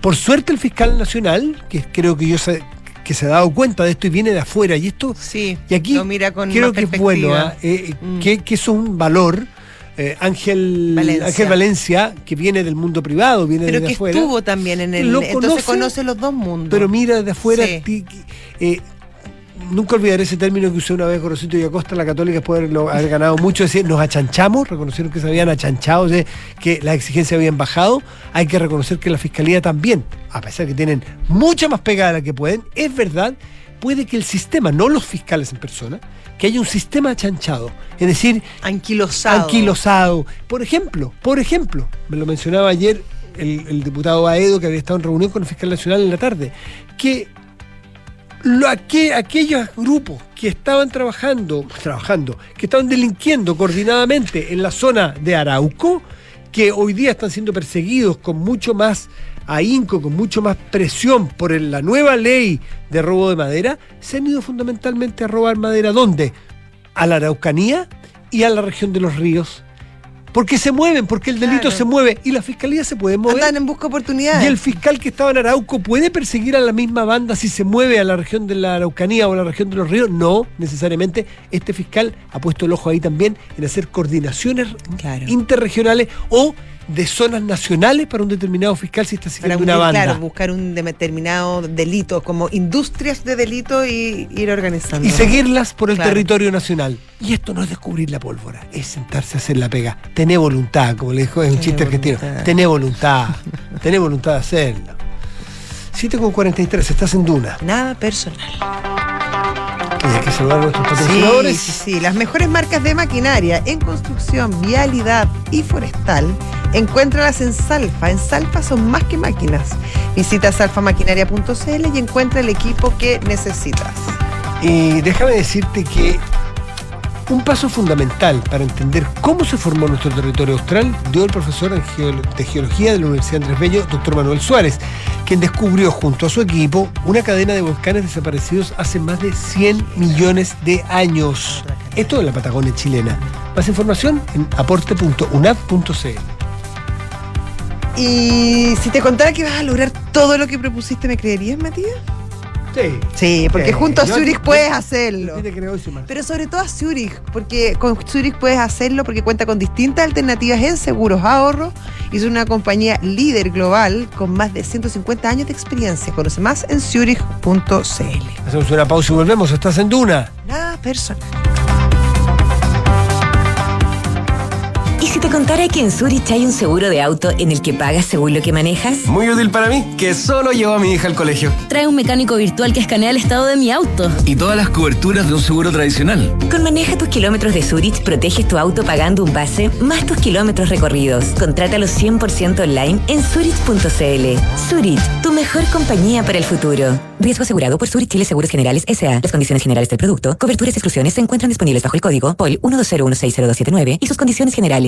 Por suerte el fiscal nacional, que creo que yo sé, que se ha dado cuenta de esto y viene de afuera, y esto Sí, y aquí lo mira con creo que es bueno. ¿ah? Eh, eh, Mm. que, que eso es un valor. Eh, Ángel, Valencia. Ángel Valencia, que viene del mundo privado, viene Pero de que afuera. estuvo también en el. Lo entonces conoce, conoce los dos mundos. Pero mira de afuera, Sí. eh, nunca olvidaré ese término que usé una vez con Rosito y Acosta, la católica, después de haber ganado mucho, decir, nos achanchamos, reconocieron que se habían achanchado, o sea, que las exigencias habían bajado, hay que reconocer que la fiscalía también, a pesar que tienen mucha más pegada de la que pueden, es verdad, puede que el sistema, no los fiscales en persona, que haya un sistema achanchado, es decir, Anquilosado. anquilosado. Por ejemplo, por ejemplo, me lo mencionaba ayer el, el diputado Baedo, que había estado en reunión con el fiscal nacional en la tarde, que lo, aqu- aquellos grupos que estaban trabajando, trabajando, que estaban delinquiendo coordinadamente en la zona de Arauco, que hoy día están siendo perseguidos con mucho más ahínco, con mucho más presión por la nueva ley de robo de madera, se han ido fundamentalmente a robar madera. ¿Dónde? A la Araucanía y a la región de los ríos. Porque se mueven, porque el delito Claro. se mueve y la fiscalía se puede mover. Andan en busca de oportunidades. Y el fiscal que estaba en Arauco puede perseguir a la misma banda si se mueve a la región de la Araucanía o a la región de los ríos. No, necesariamente. Este fiscal ha puesto el ojo ahí también en hacer coordinaciones Claro. interregionales o de zonas nacionales para un determinado fiscal si está siguiendo un- una banda. claro, buscar un determinado delito, como industrias de delito y ir organizando. y seguirlas por el Claro. territorio nacional. Y esto no es descubrir la pólvora, es sentarse a hacer la pega. Tené voluntad, como le dijo, es un chiste argentino. Tené voluntad, tené voluntad de hacerlo. 7 con 43, estás en Duna. Nada personal. Hay que saludar a nuestros Sí, sí, sí. Las mejores marcas de maquinaria en construcción, vialidad y forestal, encuéntralas en Salfa. En Salfa son más que máquinas. Visita salfamaquinaria.cl y encuentra el equipo que necesitas. Y déjame decirte que un paso fundamental para entender cómo se formó nuestro territorio austral dio el profesor de geología de la Universidad Andrés Bello, doctor Manuel Suárez, quien descubrió junto a su equipo una cadena de volcanes desaparecidos hace más de 100 millones de años. Esto en la Patagonia chilena. Más información en aporte.unab.cl. Y si te contara que vas a lograr todo lo que propusiste, ¿me creerías, Matías? Sí. Sí, porque Sí, junto a yo- Zurich puedes yo- hacerlo. Sí te creo, sí, más. Pero sobre todo a Zurich, porque con Zurich puedes hacerlo porque cuenta con distintas alternativas en seguros ahorros y es una compañía líder global con más de 150 años de experiencia. Conoce más en zurich.cl. Hacemos una pausa y volvemos. Estás en Duna. Nada personal. ¿Y si te contara que en Zurich hay un seguro de auto en el que pagas según lo que manejas? Muy útil para mí, que solo llevo a mi hija al colegio. Trae un mecánico virtual que escanea el estado de mi auto. Y todas las coberturas de un seguro tradicional. Con Maneja tus kilómetros de Zurich, proteges tu auto pagando un base más tus kilómetros recorridos. Contrátalo 100% online en zurich.cl. Zurich, tu mejor compañía para el futuro. Riesgo asegurado por Zurich Chile Seguros Generales S.A. Las condiciones generales del producto, coberturas y exclusiones se encuentran disponibles bajo el código POL 120160279 y sus condiciones generales.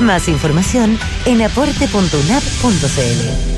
Más información en aporte.unap.cl.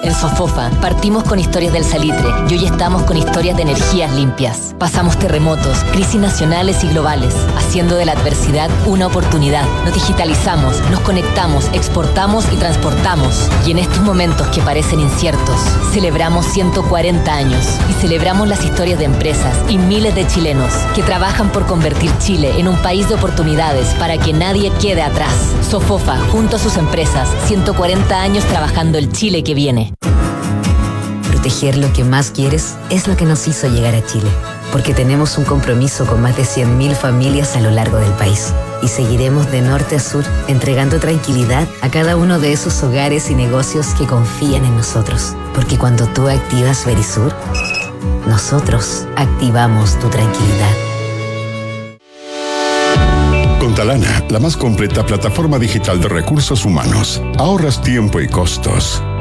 En Sofofa partimos con historias del salitre y hoy estamos con historias de energías limpias. Pasamos terremotos, crisis nacionales y globales, haciendo de la adversidad una oportunidad. Nos digitalizamos, nos conectamos, exportamos y transportamos. Y en estos momentos que parecen inciertos, celebramos 140 años y celebramos las historias de empresas y miles de chilenos que trabajan por convertir Chile en un país de oportunidades para que nadie quede atrás. Sofofa, junto a sus empresas, 140 años trabajando el Chile que viene. Proteger lo que más quieres es lo que nos hizo llegar a Chile, porque tenemos un compromiso con más de 100.000 familias a lo largo del país y seguiremos de norte a sur entregando tranquilidad a cada uno de esos hogares y negocios que confían en nosotros, porque cuando tú activas Verisur, nosotros activamos tu tranquilidad. Con Talana, la más completa plataforma digital de recursos humanos, ahorras tiempo y costos.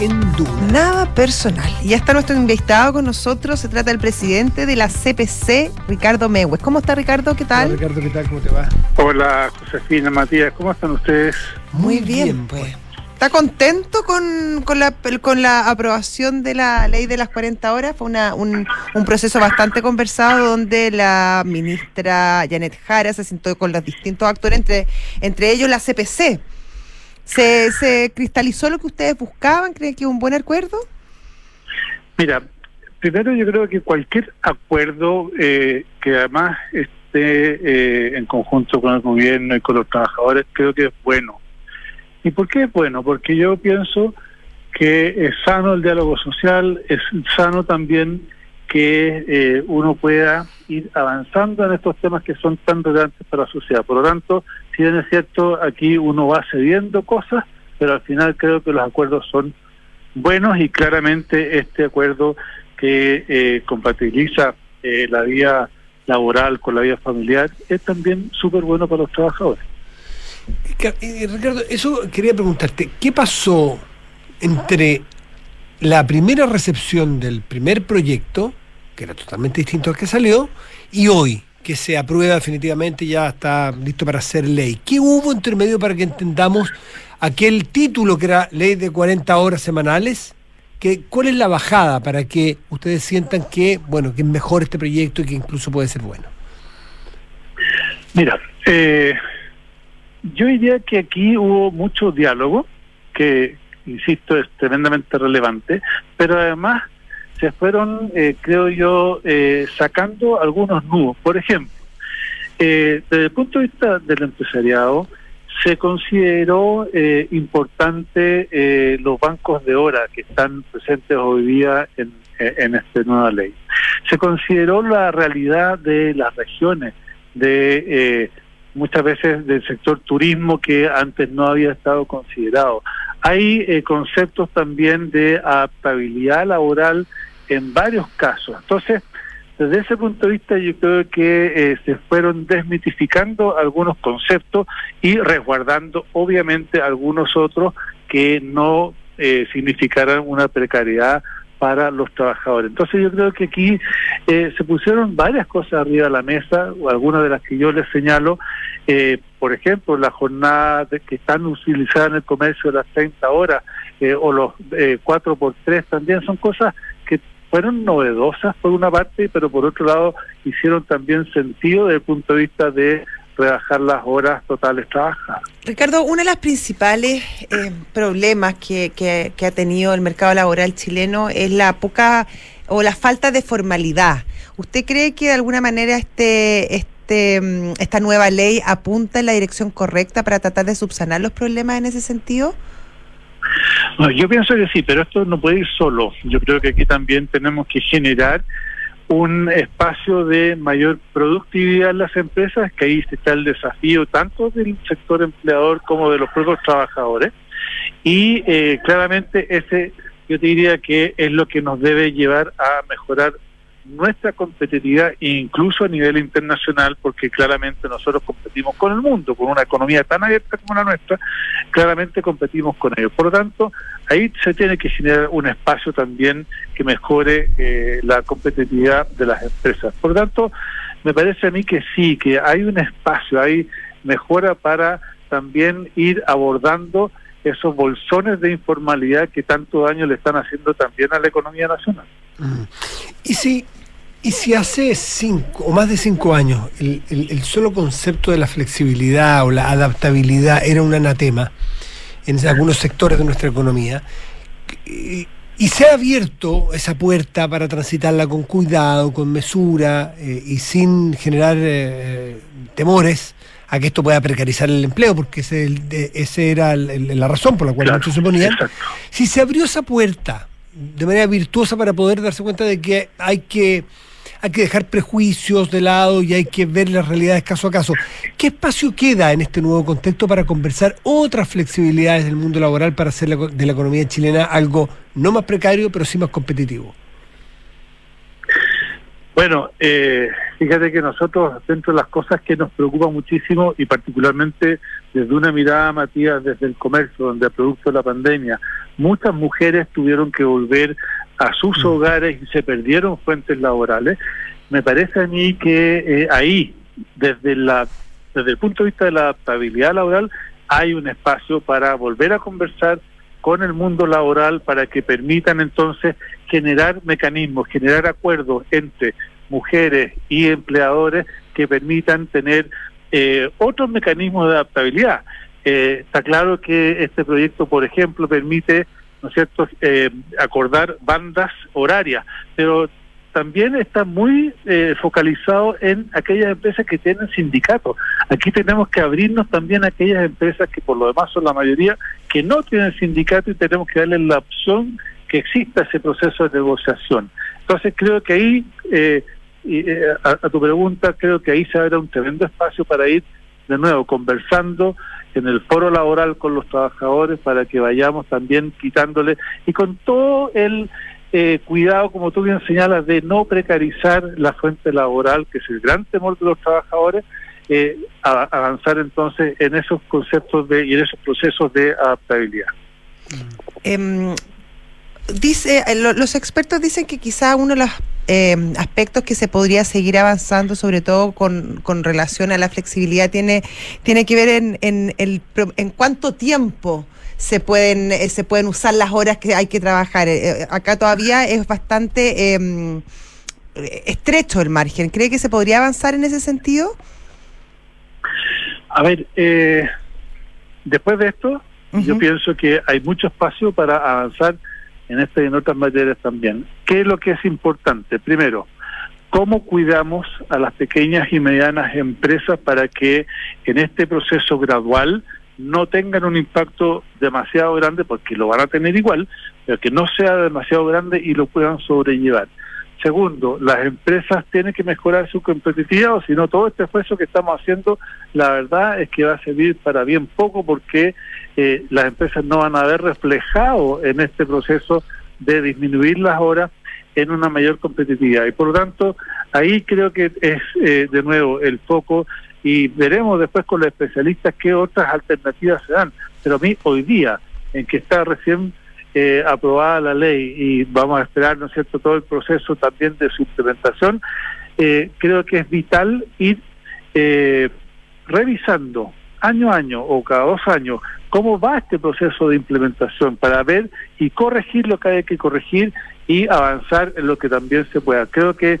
en Duna. Nada personal. Y ya está nuestro invitado con nosotros. Se trata del presidente de la CPC, Ricardo Mewes. ¿Cómo está Ricardo? ¿Qué tal? Hola, Ricardo, ¿qué tal? ¿Cómo te va? Hola, Josefina, Matías, ¿cómo están ustedes? Muy bien, pues. ¿Está contento con, con, la, con la aprobación de la ley de las 40 horas? Fue una, un, un proceso bastante conversado donde la ministra Janet Jara se sentó con los distintos actores, entre, entre ellos la CPC. ¿Se, ¿Se cristalizó lo que ustedes buscaban? ¿Creen que es un buen acuerdo? Mira, primero yo creo que cualquier acuerdo eh, que además esté eh, en conjunto con el gobierno y con los trabajadores, creo que es bueno. ¿Y por qué es bueno? Porque yo pienso que es sano el diálogo social, es sano también que eh, uno pueda ir avanzando en estos temas que son tan relevantes para la sociedad. Por lo tanto, si bien es cierto, aquí uno va cediendo cosas, pero al final creo que los acuerdos son buenos y claramente este acuerdo que eh, compatibiliza eh, la vida laboral con la vida familiar es también súper bueno para los trabajadores. Ricardo, eso quería preguntarte, ¿qué pasó entre la primera recepción del primer proyecto, que era totalmente distinto al que salió, y hoy, que se aprueba definitivamente, ya está listo para ser ley? ¿Qué hubo entre medio para que entendamos aquel título que era ley de 40 horas semanales? Que, ¿Cuál es la bajada para que ustedes sientan que, bueno, que es mejor este proyecto y que incluso puede ser bueno? Mira, eh, yo diría que aquí hubo mucho diálogo, que, insisto, es tremendamente relevante, pero además se fueron, eh, creo yo, eh, sacando algunos nudos. Por ejemplo, eh, desde el punto de vista del empresariado, se consideró eh, importante eh, los bancos de hora que están presentes hoy día en, en esta nueva ley. Se consideró la realidad de las regiones, de eh, muchas veces del sector turismo que antes no había estado considerado. Hay eh, conceptos también de adaptabilidad laboral en varios casos. Entonces, desde ese punto de vista yo creo que eh, se fueron desmitificando algunos conceptos y resguardando obviamente algunos otros que no eh, significaran una precariedad para los trabajadores. Entonces yo creo que aquí eh, se pusieron varias cosas arriba de la mesa, algunas de las que yo les señalo, eh, por ejemplo, la jornada de, que están utilizadas en el comercio de las 30 horas eh, o los eh, 4 por 3 también son cosas fueron novedosas por una parte, pero por otro lado hicieron también sentido desde el punto de vista de rebajar las horas totales trabajadas. Ricardo, uno de los principales eh, problemas que, que, que ha tenido el mercado laboral chileno es la poca o la falta de formalidad. ¿Usted cree que de alguna manera este, este, mm, esta nueva ley apunta en la dirección correcta para tratar de subsanar los problemas en ese sentido? No, yo pienso que sí, pero esto no puede ir solo. Yo creo que aquí también tenemos que generar un espacio de mayor productividad en las empresas, que ahí está el desafío tanto del sector empleador como de los propios trabajadores. Y eh, claramente ese, yo te diría que es lo que nos debe llevar a mejorar nuestra competitividad incluso a nivel internacional porque claramente nosotros competimos con el mundo, con una economía tan abierta como la nuestra, claramente competimos con ellos. Por lo tanto, ahí se tiene que generar un espacio también que mejore eh, la competitividad de las empresas. Por lo tanto, me parece a mí que sí, que hay un espacio, hay mejora para también ir abordando esos bolsones de informalidad que tanto daño le están haciendo también a la economía nacional. Y si, y si hace cinco o más de cinco años el, el, el solo concepto de la flexibilidad o la adaptabilidad era un anatema en algunos sectores de nuestra economía, y, y se ha abierto esa puerta para transitarla con cuidado, con mesura eh, y sin generar eh, temores a que esto pueda precarizar el empleo, porque ese, ese era el, el, la razón por la cual Claro, muchos se ponían. exacto. Si se abrió esa puerta de manera virtuosa para poder darse cuenta de que hay que hay que dejar prejuicios de lado y hay que ver las realidades caso a caso. ¿Qué espacio queda en este nuevo contexto para conversar otras flexibilidades del mundo laboral para hacer de la economía chilena algo no más precario, pero sí más competitivo? Bueno, eh, fíjate que nosotros, dentro de las cosas que nos preocupa muchísimo, y particularmente desde una mirada, Matías, desde el comercio, donde a producto de la pandemia, muchas mujeres tuvieron que volver a sus hogares y se perdieron fuentes laborales, me parece a mí que eh, ahí, desde, la, desde el punto de vista de la adaptabilidad laboral, hay un espacio para volver a conversar con el mundo laboral para que permitan entonces generar mecanismos, generar acuerdos entre mujeres y empleadores que permitan tener eh, otros mecanismos de adaptabilidad. Eh, está claro que este proyecto, por ejemplo, permite, ¿no cierto?, eh, acordar bandas horarias, pero también está muy eh, focalizado en aquellas empresas que tienen sindicatos. Aquí tenemos que abrirnos también a aquellas empresas que por lo demás son la mayoría que no tienen sindicato y tenemos que darles la opción que exista ese proceso de negociación. Entonces creo que ahí, eh, y, eh, a, a tu pregunta, creo que ahí se abre un tremendo espacio para ir de nuevo conversando en el foro laboral con los trabajadores para que vayamos también quitándole y con todo el eh, cuidado, como tú bien señalas, de no precarizar la fuente laboral, que es el gran temor de los trabajadores, eh, a- avanzar entonces en esos conceptos de, y en esos procesos de adaptabilidad. Em, dice, eh, lo- los expertos dicen que quizá uno de los em, aspectos que se podría seguir avanzando, sobre todo con, con relación a la flexibilidad, tiene, tiene que ver en, en, el, en cuánto tiempo se pueden, eh, se pueden usar las horas que hay que trabajar. Eh, eh, acá todavía es bastante em, eh, estrecho el margen. ¿Cree que se podría avanzar en ese sentido? A ver, eh, después de esto, yo pienso que hay mucho espacio para avanzar en esta y en otras materias también. ¿Qué es lo que es importante? Primero, ¿cómo cuidamos a las pequeñas y medianas empresas para que en este proceso gradual no tengan un impacto demasiado grande, porque lo van a tener igual, pero que no sea demasiado grande y lo puedan sobrellevar. Segundo, las empresas tienen que mejorar su competitividad, o si no, todo este esfuerzo que estamos haciendo, la verdad es que va a servir para bien poco, porque eh, las empresas no van a haber reflejado en este proceso de disminuir las horas en una mayor competitividad. Y por lo tanto, ahí creo que es eh, de nuevo el foco y veremos después con los especialistas qué otras alternativas se dan. Pero a mí hoy día, en que está recién eh, aprobada la ley y vamos a esperar, ¿no es cierto?, todo el proceso también de su implementación, eh, creo que es vital ir eh, revisando año a año o cada dos años cómo va este proceso de implementación para ver y corregir lo que hay que corregir y avanzar en lo que también se pueda. Creo que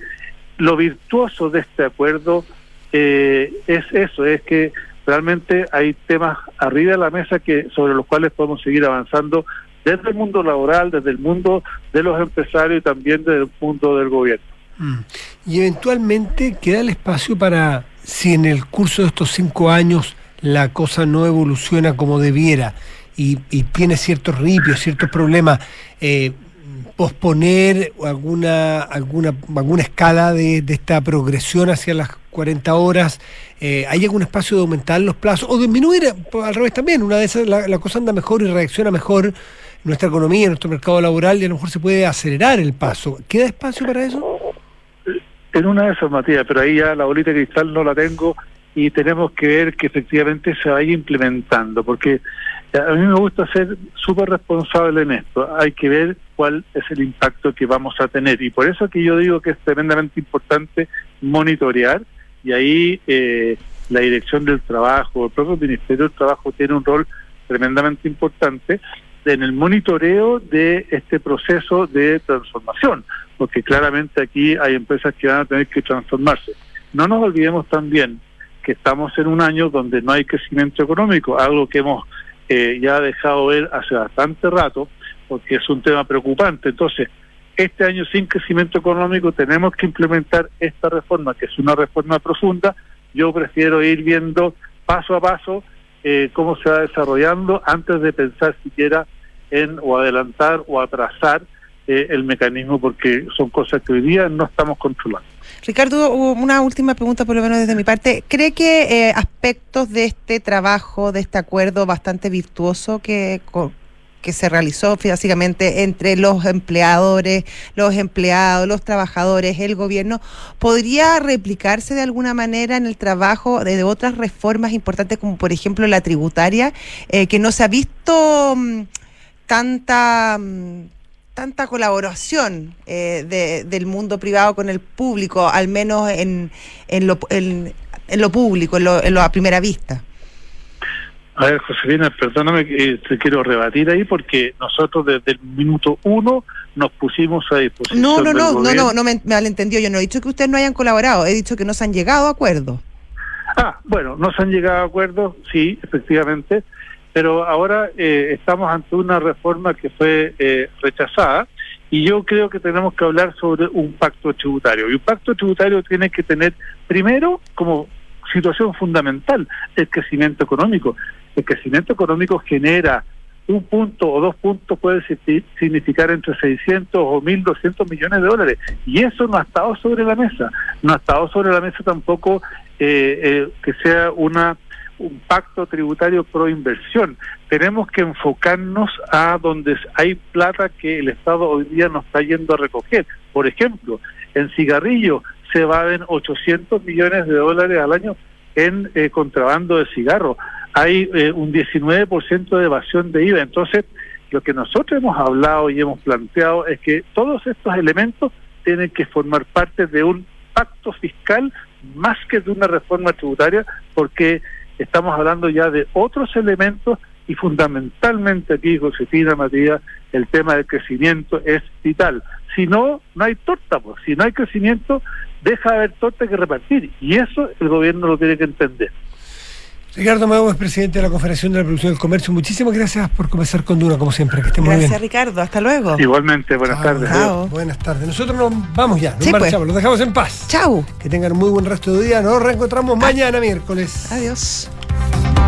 lo virtuoso de este acuerdo eh, es eso, es que realmente hay temas arriba de la mesa que sobre los cuales podemos seguir avanzando desde el mundo laboral, desde el mundo de los empresarios y también desde el mundo del gobierno. Mm. Y eventualmente queda el espacio para, si en el curso de estos cinco años la cosa no evoluciona como debiera y, tiene ciertos ripios, ciertos problemas, eh, posponer alguna alguna alguna escala de, esta progresión hacia las 40 horas? Eh, ¿Hay algún espacio de aumentar los plazos o disminuir al revés también? Una de esas la, la, cosa anda mejor y reacciona mejor nuestra economía, nuestro mercado laboral y a lo mejor se puede acelerar el paso. ¿Queda espacio para eso? En una de esas, Matías, pero ahí ya la bolita de cristal no la tengo y tenemos que ver que efectivamente se vaya implementando, porque a mí me gusta ser súper responsable en esto. Hay que ver cuál es el impacto que vamos a tener. Y por eso que yo digo que es tremendamente importante monitorear y ahí eh, la Dirección del Trabajo, el propio Ministerio del Trabajo tiene un rol tremendamente importante en el monitoreo de este proceso de transformación, porque claramente aquí hay empresas que van a tener que transformarse. No nos olvidemos también que estamos en un año donde no hay crecimiento económico, algo que hemos eh, ya dejado ver hace bastante rato, porque es un tema preocupante. Entonces, este año sin crecimiento económico tenemos que implementar esta reforma, que es una reforma profunda. Yo prefiero ir viendo paso a paso eh, cómo se va desarrollando antes de pensar siquiera en o adelantar o atrasar eh, el mecanismo, porque son cosas que hoy día no estamos controlando. Ricardo, una última pregunta, por lo menos desde mi parte. ¿Cree que eh, aspectos de este trabajo, de este acuerdo bastante virtuoso que, que se realizó básicamente entre los empleadores, los empleados, los trabajadores, el gobierno, podría replicarse de alguna manera en el trabajo de, otras reformas importantes, como por ejemplo la tributaria, eh, que no se ha visto mmm, tanta. Mmm, tanta colaboración eh, de, del mundo privado con el público, al menos en, en, lo, en, en lo público, en, lo, en lo a primera vista. A ver, Josefina, perdóname que te quiero rebatir ahí porque nosotros desde el minuto uno nos pusimos a disposición. No, no, no, no, no, no me, me malentendió. Yo no he dicho que ustedes no hayan colaborado, he dicho que no se han llegado a acuerdos. Ah, bueno, no se han llegado a acuerdos, sí, efectivamente pero ahora eh, estamos ante una reforma que fue eh, rechazada y yo creo que tenemos que hablar sobre un pacto tributario. Y un pacto tributario tiene que tener, primero, como situación fundamental, el crecimiento económico. El crecimiento económico genera un punto o dos puntos, puede significar entre 600 o 1.200 millones de dólares. Y eso no ha estado sobre la mesa. No ha estado sobre la mesa tampoco eh, eh, que sea una un pacto tributario pro inversión. Tenemos que enfocarnos a donde hay plata que el Estado hoy día nos está yendo a recoger. Por ejemplo, en cigarrillo se evaden 800 millones de dólares al año en eh, contrabando de cigarros. Hay eh, un 19% de evasión de IVA. Entonces, lo que nosotros hemos hablado y hemos planteado es que todos estos elementos tienen que formar parte de un pacto fiscal más que de una reforma tributaria, porque estamos hablando ya de otros elementos y fundamentalmente aquí, Josefina Matías, el tema del crecimiento es vital. Si no, no hay torta, pues. si no hay crecimiento, deja de haber torta que repartir y eso el gobierno lo tiene que entender. Ricardo Mago es presidente de la Confederación de la Producción del Comercio. Muchísimas gracias por conversar con Dura, como siempre. Que esté muy gracias, bien. Ricardo. Hasta luego. Igualmente, buenas Chao. tardes. Chao. Buenas tardes. Nosotros nos vamos ya, nos Sí, pues. marchamos, los dejamos en paz. Chau. Que tengan muy buen resto de día. Nos reencontramos mañana miércoles. Adiós.